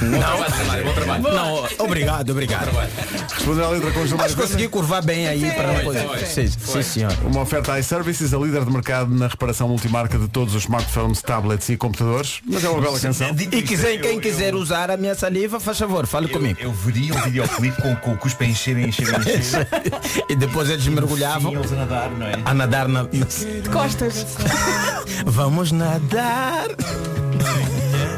Bom trabalho, Mário, bom trabalho. Não, obrigado, obrigado. Responder à letra com Mas consegui curvar bem aí para uma coisa. Sim, sim, senhor. Uma oferta iServices, a líder de mercado na reparação multimarca de todos os smartphones, tablets e computadores. Mas é uma bela canção. E quiser, quem eu- quiser usar a minha saliva, faz favor, fale Eu, comigo. eu veria um videoclipe com, com o cuspe a encher, a encher, a encher. e depois eles mergulhavam Sim, eles a nadar, não é? a nadar na. De costas. Vamos nadar.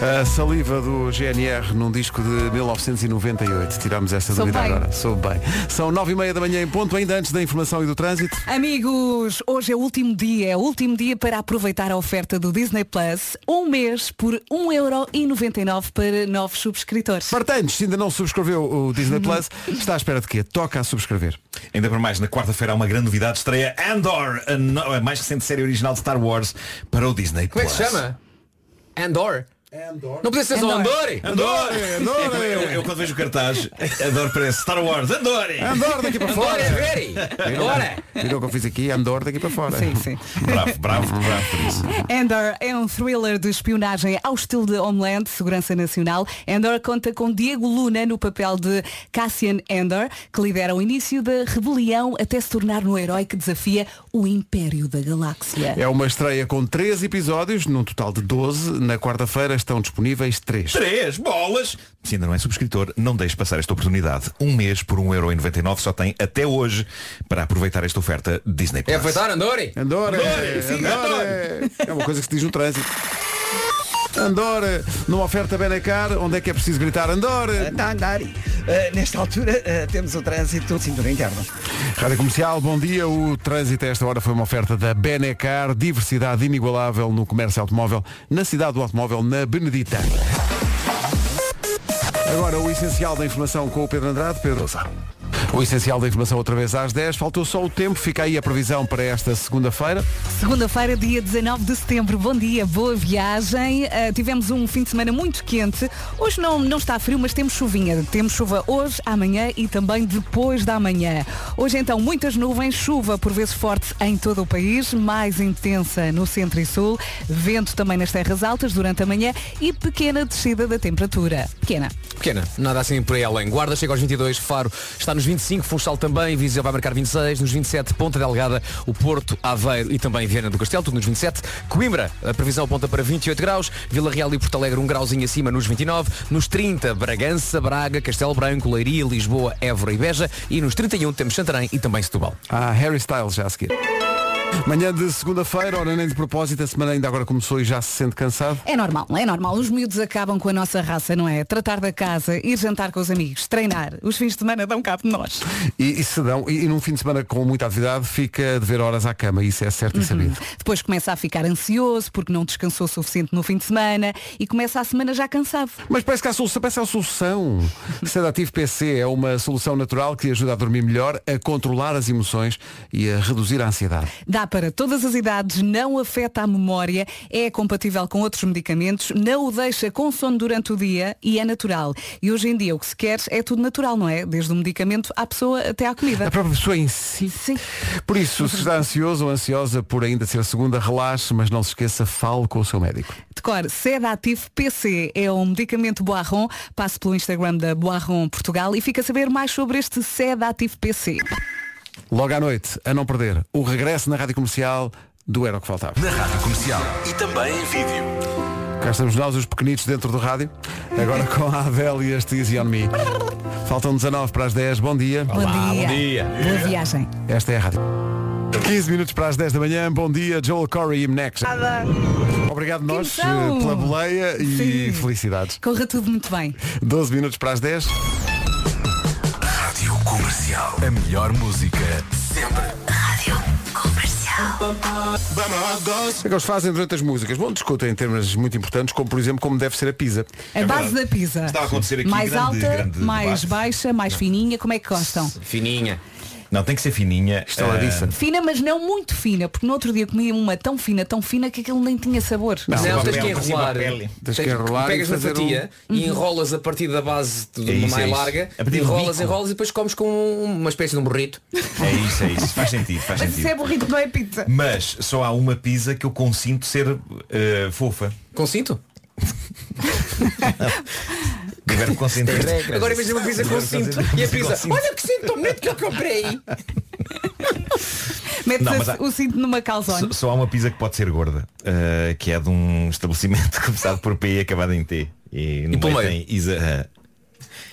A saliva do GNR num disco de 1998. Tiramos essa Sou dúvida bem. agora. Sou bem. São nove e meia da manhã em ponto, ainda antes da informação e do trânsito. Amigos, hoje é o último dia, é o último dia para aproveitar a oferta do Disney Plus, um mês por 1,99€ para novos subscritores. Portanto, se ainda não subscreveu o Disney Plus, está à espera de quê? Toca a subscrever. Ainda para mais, na quarta-feira há uma grande novidade. Estreia Andor, a, no- a mais recente série original de Star Wars para o Disney Como é que Plus. se chama? Andor. Não podia ser só Andor. Andori? Andor! Eu, eu- eu quando vejo o cartaz, Andor parece Star Wars, Andor! Andor daqui para Andor fora. é. Bora. Viram o que eu fiz aqui? Andor daqui para fora. Sim, sim. Bravo, bravo, bravo por isso. Endor é um thriller de espionagem ao estilo de Homeland, Segurança Nacional. Endor conta com Diego Luna no papel de Cassian Endor, que lidera o início da rebelião até se tornar no herói que desafia o Império da Galáxia. É uma estreia com três episódios, num total de 12. Na quarta-feira estão disponíveis três. Três bolas! Se ainda não é subscritor, não deixe passar esta oportunidade. Um mês por 1,99€ só tem até hoje para aproveitar esta oferta Disney Plus. É aproveitar Andori? Andor, é, sim, Andor é. É uma coisa que se diz no trânsito. Andor, numa oferta Benecar, onde é que é preciso gritar Andor? Tá, andar. Eh, nesta altura eh, temos o trânsito de cintura interna. Rádio Comercial, bom dia. O trânsito a esta hora foi uma oferta da Benecar, diversidade inigualável no comércio automóvel, na cidade do automóvel, na Benedita. Agora o essencial da informação com o Pedro Andrade. Pedro. O essencial da informação outra vez às 10. Faltou só o tempo. Fica aí a previsão para esta segunda-feira. Segunda-feira, dia 19 de setembro. Bom dia, boa viagem. Uh, tivemos um fim de semana muito quente. Hoje não, não está frio, mas temos chuvinha. Temos chuva hoje, amanhã e também depois da manhã. Hoje então muitas nuvens, chuva por vezes forte em todo o país, mais intensa no centro e sul, vento também nas terras altas durante a manhã e pequena descida da temperatura. Pequena. Pequena, nada assim por aí além. Guarda chega aos 22, Faro está nos 25, Funchal também, Viseu vai marcar 26, nos 27, Ponta Delgada, o Porto, Aveiro e também Viana do Castelo, tudo nos 27. Coimbra, a previsão aponta para 28 graus, Vila Real e Porto Alegre um grauzinho acima nos 29, nos 30, Bragança, Braga, Castelo Branco, Leiria, Lisboa, Évora e Beja e nos 31 temos Santarém e também Setúbal. Ah, Harry Styles já a seguir. Manhã de segunda-feira, ora nem de propósito, a semana ainda agora começou e já se sente cansado. É normal, é normal. Os miúdos acabam com a nossa raça, não é? Tratar da casa, ir jantar com os amigos, treinar. Os fins de semana dão cabo de nós. E, e se dão, e, e num fim de semana com muita atividade, fica a dever horas à cama, isso é certo e sabido. Depois começa a ficar ansioso porque não descansou o suficiente no fim de semana e começa a semana já cansado. Mas parece que há solução, parece que há solução. Sedativo PC é uma solução natural que ajuda a dormir melhor, a controlar as emoções e a reduzir a ansiedade. Dá para todas as idades, não afeta a memória, é compatível com outros medicamentos, não o deixa com sono durante o dia e é natural. E hoje em dia o que se quer é tudo natural, não é? Desde o medicamento à pessoa até à comida. A própria pessoa em si. Sim. Por isso, se está ansioso ou ansiosa por ainda ser segunda, relaxe, mas não se esqueça, fale com o seu médico. Decor, Sedativo PC é um medicamento Boarron. Passe pelo Instagram da Boarron Portugal e fica a saber mais sobre este Sedativo PC. Logo à noite, a não perder, o regresso na Rádio Comercial do Era o que Faltava. Na Rádio Comercial e também em vídeo. Cá estamos nós, os pequenitos dentro do rádio. Agora com a Adele e este Easy On Me. Faltam 19 para as 10. Bom dia. Bom dia. Boa viagem. Esta é a rádio. 15 minutos para as 10 da manhã. Bom dia, Joel Corey e Mnex. Obrigado nós eh, pela boleia e Sim. felicidades. Corra tudo muito bem. 12 minutos para as 10. Comercial. A melhor música sempre. Rádio Comercial. O que é que eles fazem durante as músicas? Bom, discutem temas muito importantes, como por exemplo como deve ser a pizza. A base da pizza. Estava a acontecer aqui mais grande- alta, grande mais debate. baixa, mais fininha, como é que gostam? Fininha. Não, tem que ser fininha. Estaladiça. Ah, Fina, mas não muito fina, porque no outro dia comi uma tão fina, tão fina que aquilo nem tinha sabor. Não, Não, tens que papel, assim, enrolar. Tens que enrolar Pegas na fatia um- e enrolas a partir da base de É uma isso, mais é larga. Enrolas, enrolas e depois comes com uma espécie de um burrito. É isso, é isso. Faz sentido, faz Mas sentido. isso é burrito, não é pizza. Mas só há uma pizza que eu consinto ser eh, fofa. Consinto? O verbo consentir. Agora imagina uma pizza com cinto. E a pizza, olha que cinto bonito que eu comprei. Metes Não, mas há- o cinto numa calzone. Só, só há uma pizza que pode ser gorda, eh, que é de um estabelecimento começado por P e acabado em T. E, no pelo meio meio? tem Isa.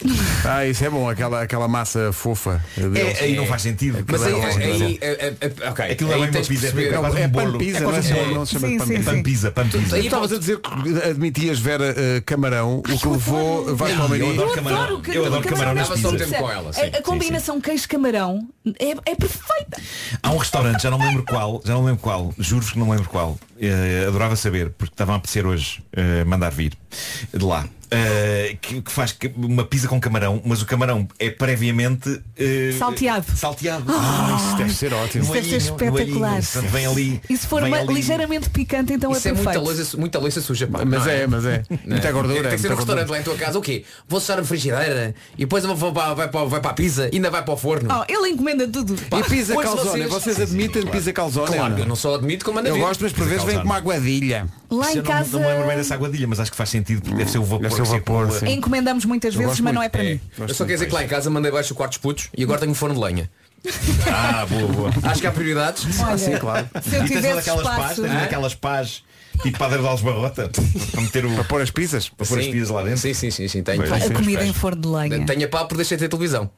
Ah, isso é bom, aquela, aquela massa fofa. É, aí não faz sentido. Mas Aquilo aí, é- aí, é- é- ok. Aquilo é uma pizza, é quase É um bolo. pizza, É não é quase um bolo, não se chama Sim, pan sim, pizza. Pan pizza, pan pizza. Aí Tu estavas a dizer que admitias Vera eh, camarão, o que levou vais para o Eu adoro Eu camarão. Eu adoro camarão nas um pizzas. tempo com ela. sim. A, combinação queijo-camarão é, é perfeita. Há um restaurante, já não me lembro qual, já não me lembro qual, juro-vos que não me lembro qual. Eh, adorava saber, porque estavam a apetecer hoje eh, mandar vir de lá. Eh, que, que faz uma pizza com camarão, mas o camarão é previamente eh, Salteado. Salteado. Ah, isso deve ser ótimo. Isso deve ser espetacular. Portanto, vem ali. E se for vem uma- ali- ligeiramente picante, então Isso é é muita perfeito. louça, muita louça suja, pá. Mas não é, mas é. Muita gordura. Tem que ser muita um restaurante lá em tua casa, o quê? Vou assar a frigideira e depois vou para, vai, para, vai para a pizza e ainda vai para o forno. Oh, ele encomenda tudo. E pizza Pois calzone, vocês- vocês admitem pizza calzone? Claro, eu não só admito como anda Eu gosto, mas por vezes vem com uma aguadilha. Lá em não, casa não me lembro bem dessa aguadilha, mas acho que faz sentido porque deve ser o vapor. Que vapor, circula. encomendamos muitas vezes, gosto mas não muito. é para mim. Eu só quero dizer que lá em casa mandei baixo o quarto de putos e agora tenho um forno de lenha. Ah, boa, boa. Acho que há prioridades. Olha, Sim, claro. se eu E tens uma tivesse daquelas pás, tens uma daquelas pás tipo Padre de Alesbarrota para meter o. Para pôr as pizzas. Para pôr as Sim. pizzas lá dentro. Sim, sim, sim, sim. Tenho, Pois. a comida em forno de lenha. tenho a pá por deixar de ter televisão.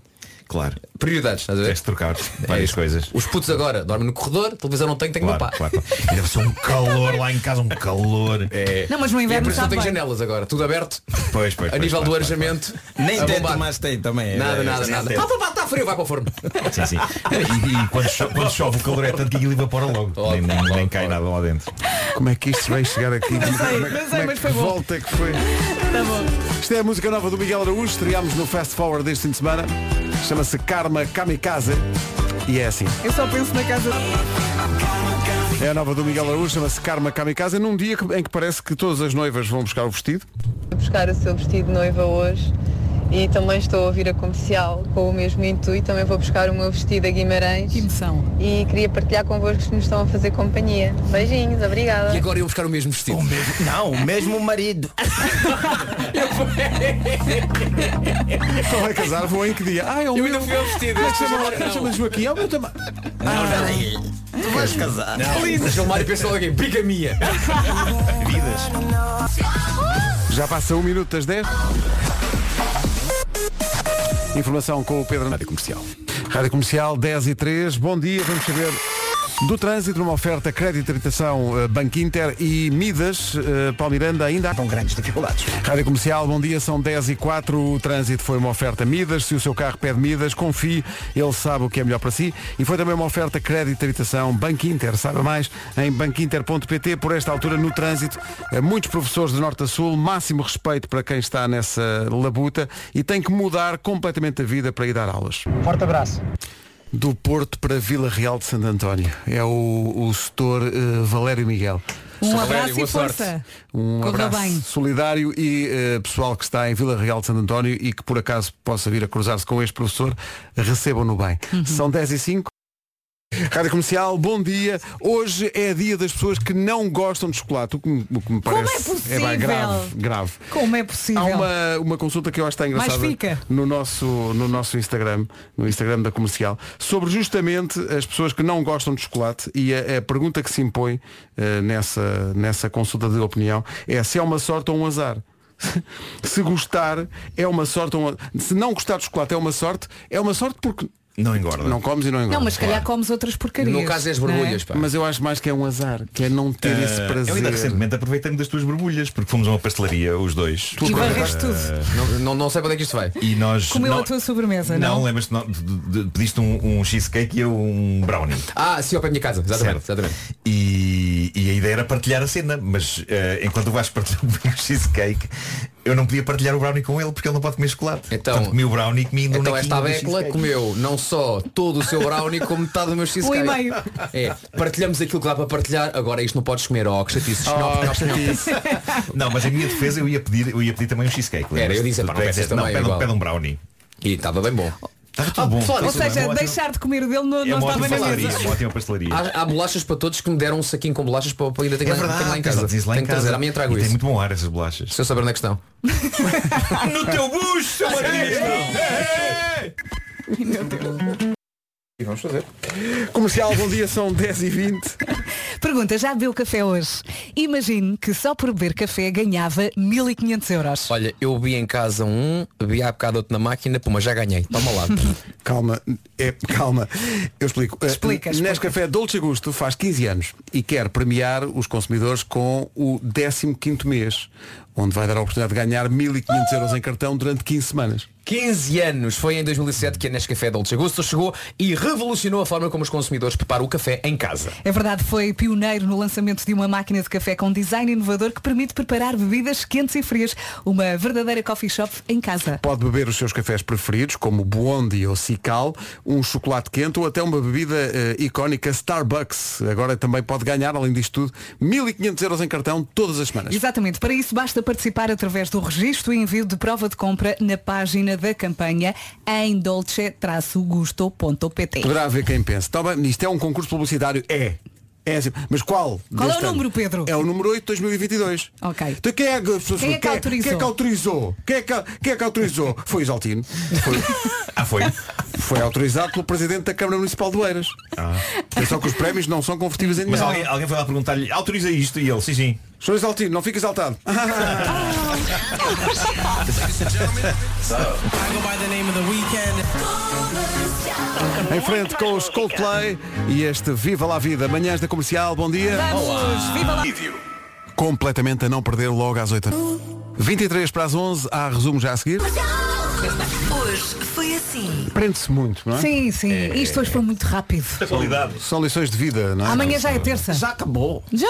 Claro. Prioridades, estás a ver? Tens de trocar várias coisas. Os putos agora dormem no corredor, televisão não tem, Claro, uma pá. claro, claro. E deve ser um calor lá em casa, um calor. É. Não, mas no E é inverno por isso não tenho bem. janelas agora, tudo aberto. Pois, pois, A pois, nível claro, do arejamento. Nem a tanto, mas tem também. Nada, É, nada, nada. tem. Ah, pá, está frio, vai para o forno. Sim, sim. E, e quando, cho- quando chove o calor é tanto que aquilo evapora logo. Logo, nem, nem, nem cai nada lá dentro. Como é que isto vai chegar aqui? É- sei, como é- não sei, como é mas que foi bom. volta que foi? Tá bom. Isto é a música nova do Miguel Araújo, estreámos no Fast Forward deste fim de semana. Chama-se Karma Kamikaze e é assim. Eu só penso na casa. É a nova do Miguel Araújo, chama-se Karma Kamikaze, num dia em que parece que todas as noivas vão buscar o vestido. Vou buscar o seu vestido de noiva hoje e também estou a ouvir a comercial com o mesmo intuito. Também vou buscar o meu vestido a Guimarães. Que emoção. E queria partilhar convosco que me estão a fazer companhia. Beijinhos, obrigada. E agora iam buscar o mesmo vestido. Não, o mesmo marido. Só vai casar, vou em que dia? Ah, é o Eu meu. ainda fui ao vestido. Ah, este chama- agora não. Chama-se Joaquim, é o meu também. Tu vais casar. O Gilmário pensou logo em bigamia. Vidas. Já passa um minuto das 10. Informação com o Pedro Rádio Comercial. Rádio Comercial 10 e 3. Bom dia, vamos saber do trânsito numa oferta crédito habitação eh, Banco Inter e Midas, eh, Paulo Miranda ainda Com grandes dificuldades. Rádio Comercial, bom dia, são 10 e 4 O trânsito foi uma oferta Midas. Se o seu carro pede Midas, confie. Ele sabe o que é melhor para si. E foi também uma oferta crédito habitação Banco Inter. Saiba mais em banquinter.pt Por esta altura no trânsito eh, Muitos professores de norte a sul Máximo respeito para quem está nessa labuta E tem que mudar completamente a vida para ir dar aulas. Forte abraço. Do Porto para Vila Real de Santo António. É o, o setor eh, Valério Miguel. Um Valério, abraço boa e força. sorte. Um Corra abraço bem. solidário e eh, pessoal que está em Vila Real de Santo António e que por acaso possa vir a cruzar-se com este professor, recebam-no bem. Uhum. São 10 e 5. Rádio Comercial, bom dia. Hoje é dia das pessoas que não gostam de chocolate, o que me, o que me Como é parece possível? bem, grave, grave. Como é possível? Há uma, uma consulta que eu acho que está engraçada fica. no nosso, no nosso Instagram, no Instagram da comercial, sobre justamente as pessoas que não gostam de chocolate e a, a pergunta que se impõe eh, nessa, nessa consulta de opinião é se é uma sorte ou um azar. se gostar é uma sorte ou um azar. Se não gostar de chocolate é uma sorte, é uma sorte porque Não engorda. não comes e não engordas. Não, mas se calhar comes outras porcarias. No caso é as borbulhas, pá. Mas eu acho mais que é um azar, que é não ter esse Ah, prazer. eu ainda recentemente aproveitei-me das tuas borbulhas, porque fomos a uma pastelaria, os dois. E varreste tudo. Não, não, não sei para onde é que isto vai. E nós. Comeu não, a tua sobremesa, não? Não, lembras-te, não, de- de- de- pediste um, um cheesecake e eu um brownie. Ah, sim, ao pé da minha casa. Exatamente. Certo. exatamente. E, e a ideia era partilhar a cena, mas eh, enquanto o Vasco partilhou o cheesecake, eu não podia partilhar o brownie com ele porque ele não pode comer chocolate. Então- Portanto, comi o brownie e comi Então esta cheesecake. comeu não só todo o seu brownie como metade do meu cheesecake. Um e meio. É, partilhamos aquilo que dá para partilhar, agora isto não podes comer, oh, que chatice. Oh, Não, não, chatice. Não, mas em minha defesa eu ia pedir, eu ia pedir também um cheesecake. Era, eu disse, pá, não é não. E estava bem bom. Estava tudo bom. falar Ou nisso, seja, É uma ótima- deixar de comer o dele não, é não uma estava na mesa. uma ótima pastelaria. Há, há bolachas para todos que me deram um saquinho com bolachas para, para ainda tenho, É lá- verdade, tenho lá em casa. tens lá tenho em que casa. trazer, trago e tem isso. muito bom ar essas bolachas. Se eu saber onde é que estão. no teu bucho, seu E vamos fazer. Comercial, bom dia, são 10 e 20 Pergunta, já bebeu café hoje? Imagine que só por beber café ganhava 1500 euros. Olha, eu vi em casa um, vi há bocado outro na máquina, pô, mas já ganhei. Toma lá. Calma, é, calma, eu explico. Eh, Explica, explica. Nescafé Dolce Gusto faz 15 anos e quer premiar os consumidores com o 15º mês, onde vai dar a oportunidade de ganhar 1500 euros em cartão durante 15 semanas. 15 anos. Foi em 2007 que a Nescafé Dolce Gusto chegou e revolucionou a forma como os consumidores preparam o café em casa. É verdade, foi pioneiro no lançamento de uma máquina de café com design inovador que permite preparar bebidas quentes e frias. Uma verdadeira coffee shop em casa. Pode beber os seus cafés preferidos, como Bondi ou Cical, um chocolate quente ou até uma bebida eh, icónica Starbucks. Agora também pode ganhar, além disto tudo, 1500 euros em cartão todas as semanas. Exatamente, para isso basta participar através do registro e envio de prova de compra na página da campanha em dolce-gusto.pt. Poderá haver quem pense, tá bem, isto é um concurso publicitário? É. É assim, mas qual? Qual é o ano? número, Pedro? É o número 8 de 2022. Ok. Então quem é que, Quem é que autorizou? Quem é que autorizou? Quem é que, quem é que autorizou? Foi o Isaltino. Foi, Ah, foi? foi autorizado pelo Presidente da Câmara Municipal de Oeiras. Atenção que os prémios não são convertíveis em Mas dinheiro. alguém, alguém foi lá perguntar-lhe, autoriza isto? E ele, sim, sim. Sr. Isaltino, não fique exaltado. em frente com os Coldplay e este Viva lá Vida. Manhãs da Comercial, bom dia. Vamos, viva lá! Completamente a não perder logo às 8 23 para as 11, há resumo já a seguir. Hoje foi assim. Prende-se muito, não é? Sim, sim. Isto hoje foi muito rápido. São lições de vida, não é? Amanhã já é terça. Já acabou. Já?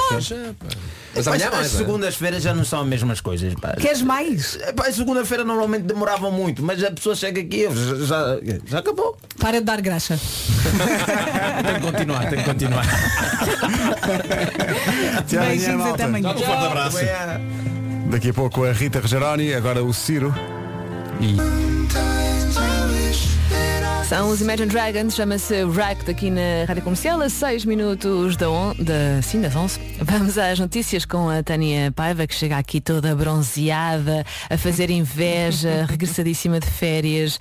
Mas amanhã as mais, é? segundas-feiras já não são as mesmas coisas. Pá. Queres mais? Pá, a segunda-feira normalmente demoravam muito, mas a pessoa chega aqui já, já, já acabou. Para de dar graxa. tem que continuar, tem que continuar. Até amanhã, Beijinhos, até amanhã. Um forte abraço. Daqui a pouco a Rita Rogeroni, agora o Ciro. São os Imagine Dragons, chama-se Wrecked aqui na Rádio Comercial, a 6 minutos da, on, da, sim, das 11. Vamos às notícias com a Tânia Paiva, que chega aqui toda bronzeada, a fazer inveja, regressadíssima de férias.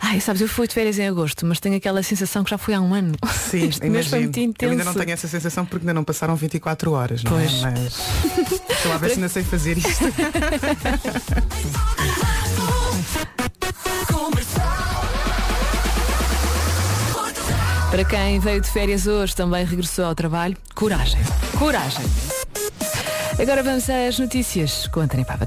Ai, sabes, eu fui de férias em agosto, mas tenho aquela sensação que já foi há um ano. Sim, Este mês foi imagino. muito intenso. Eu ainda não tenho essa sensação porque ainda não passaram 24 horas, não Pois. é? Mas estou a ver se ainda sei fazer isto. Para quem veio de férias hoje, também regressou ao trabalho, coragem, coragem. Agora vamos às notícias com a Tânia Paiva.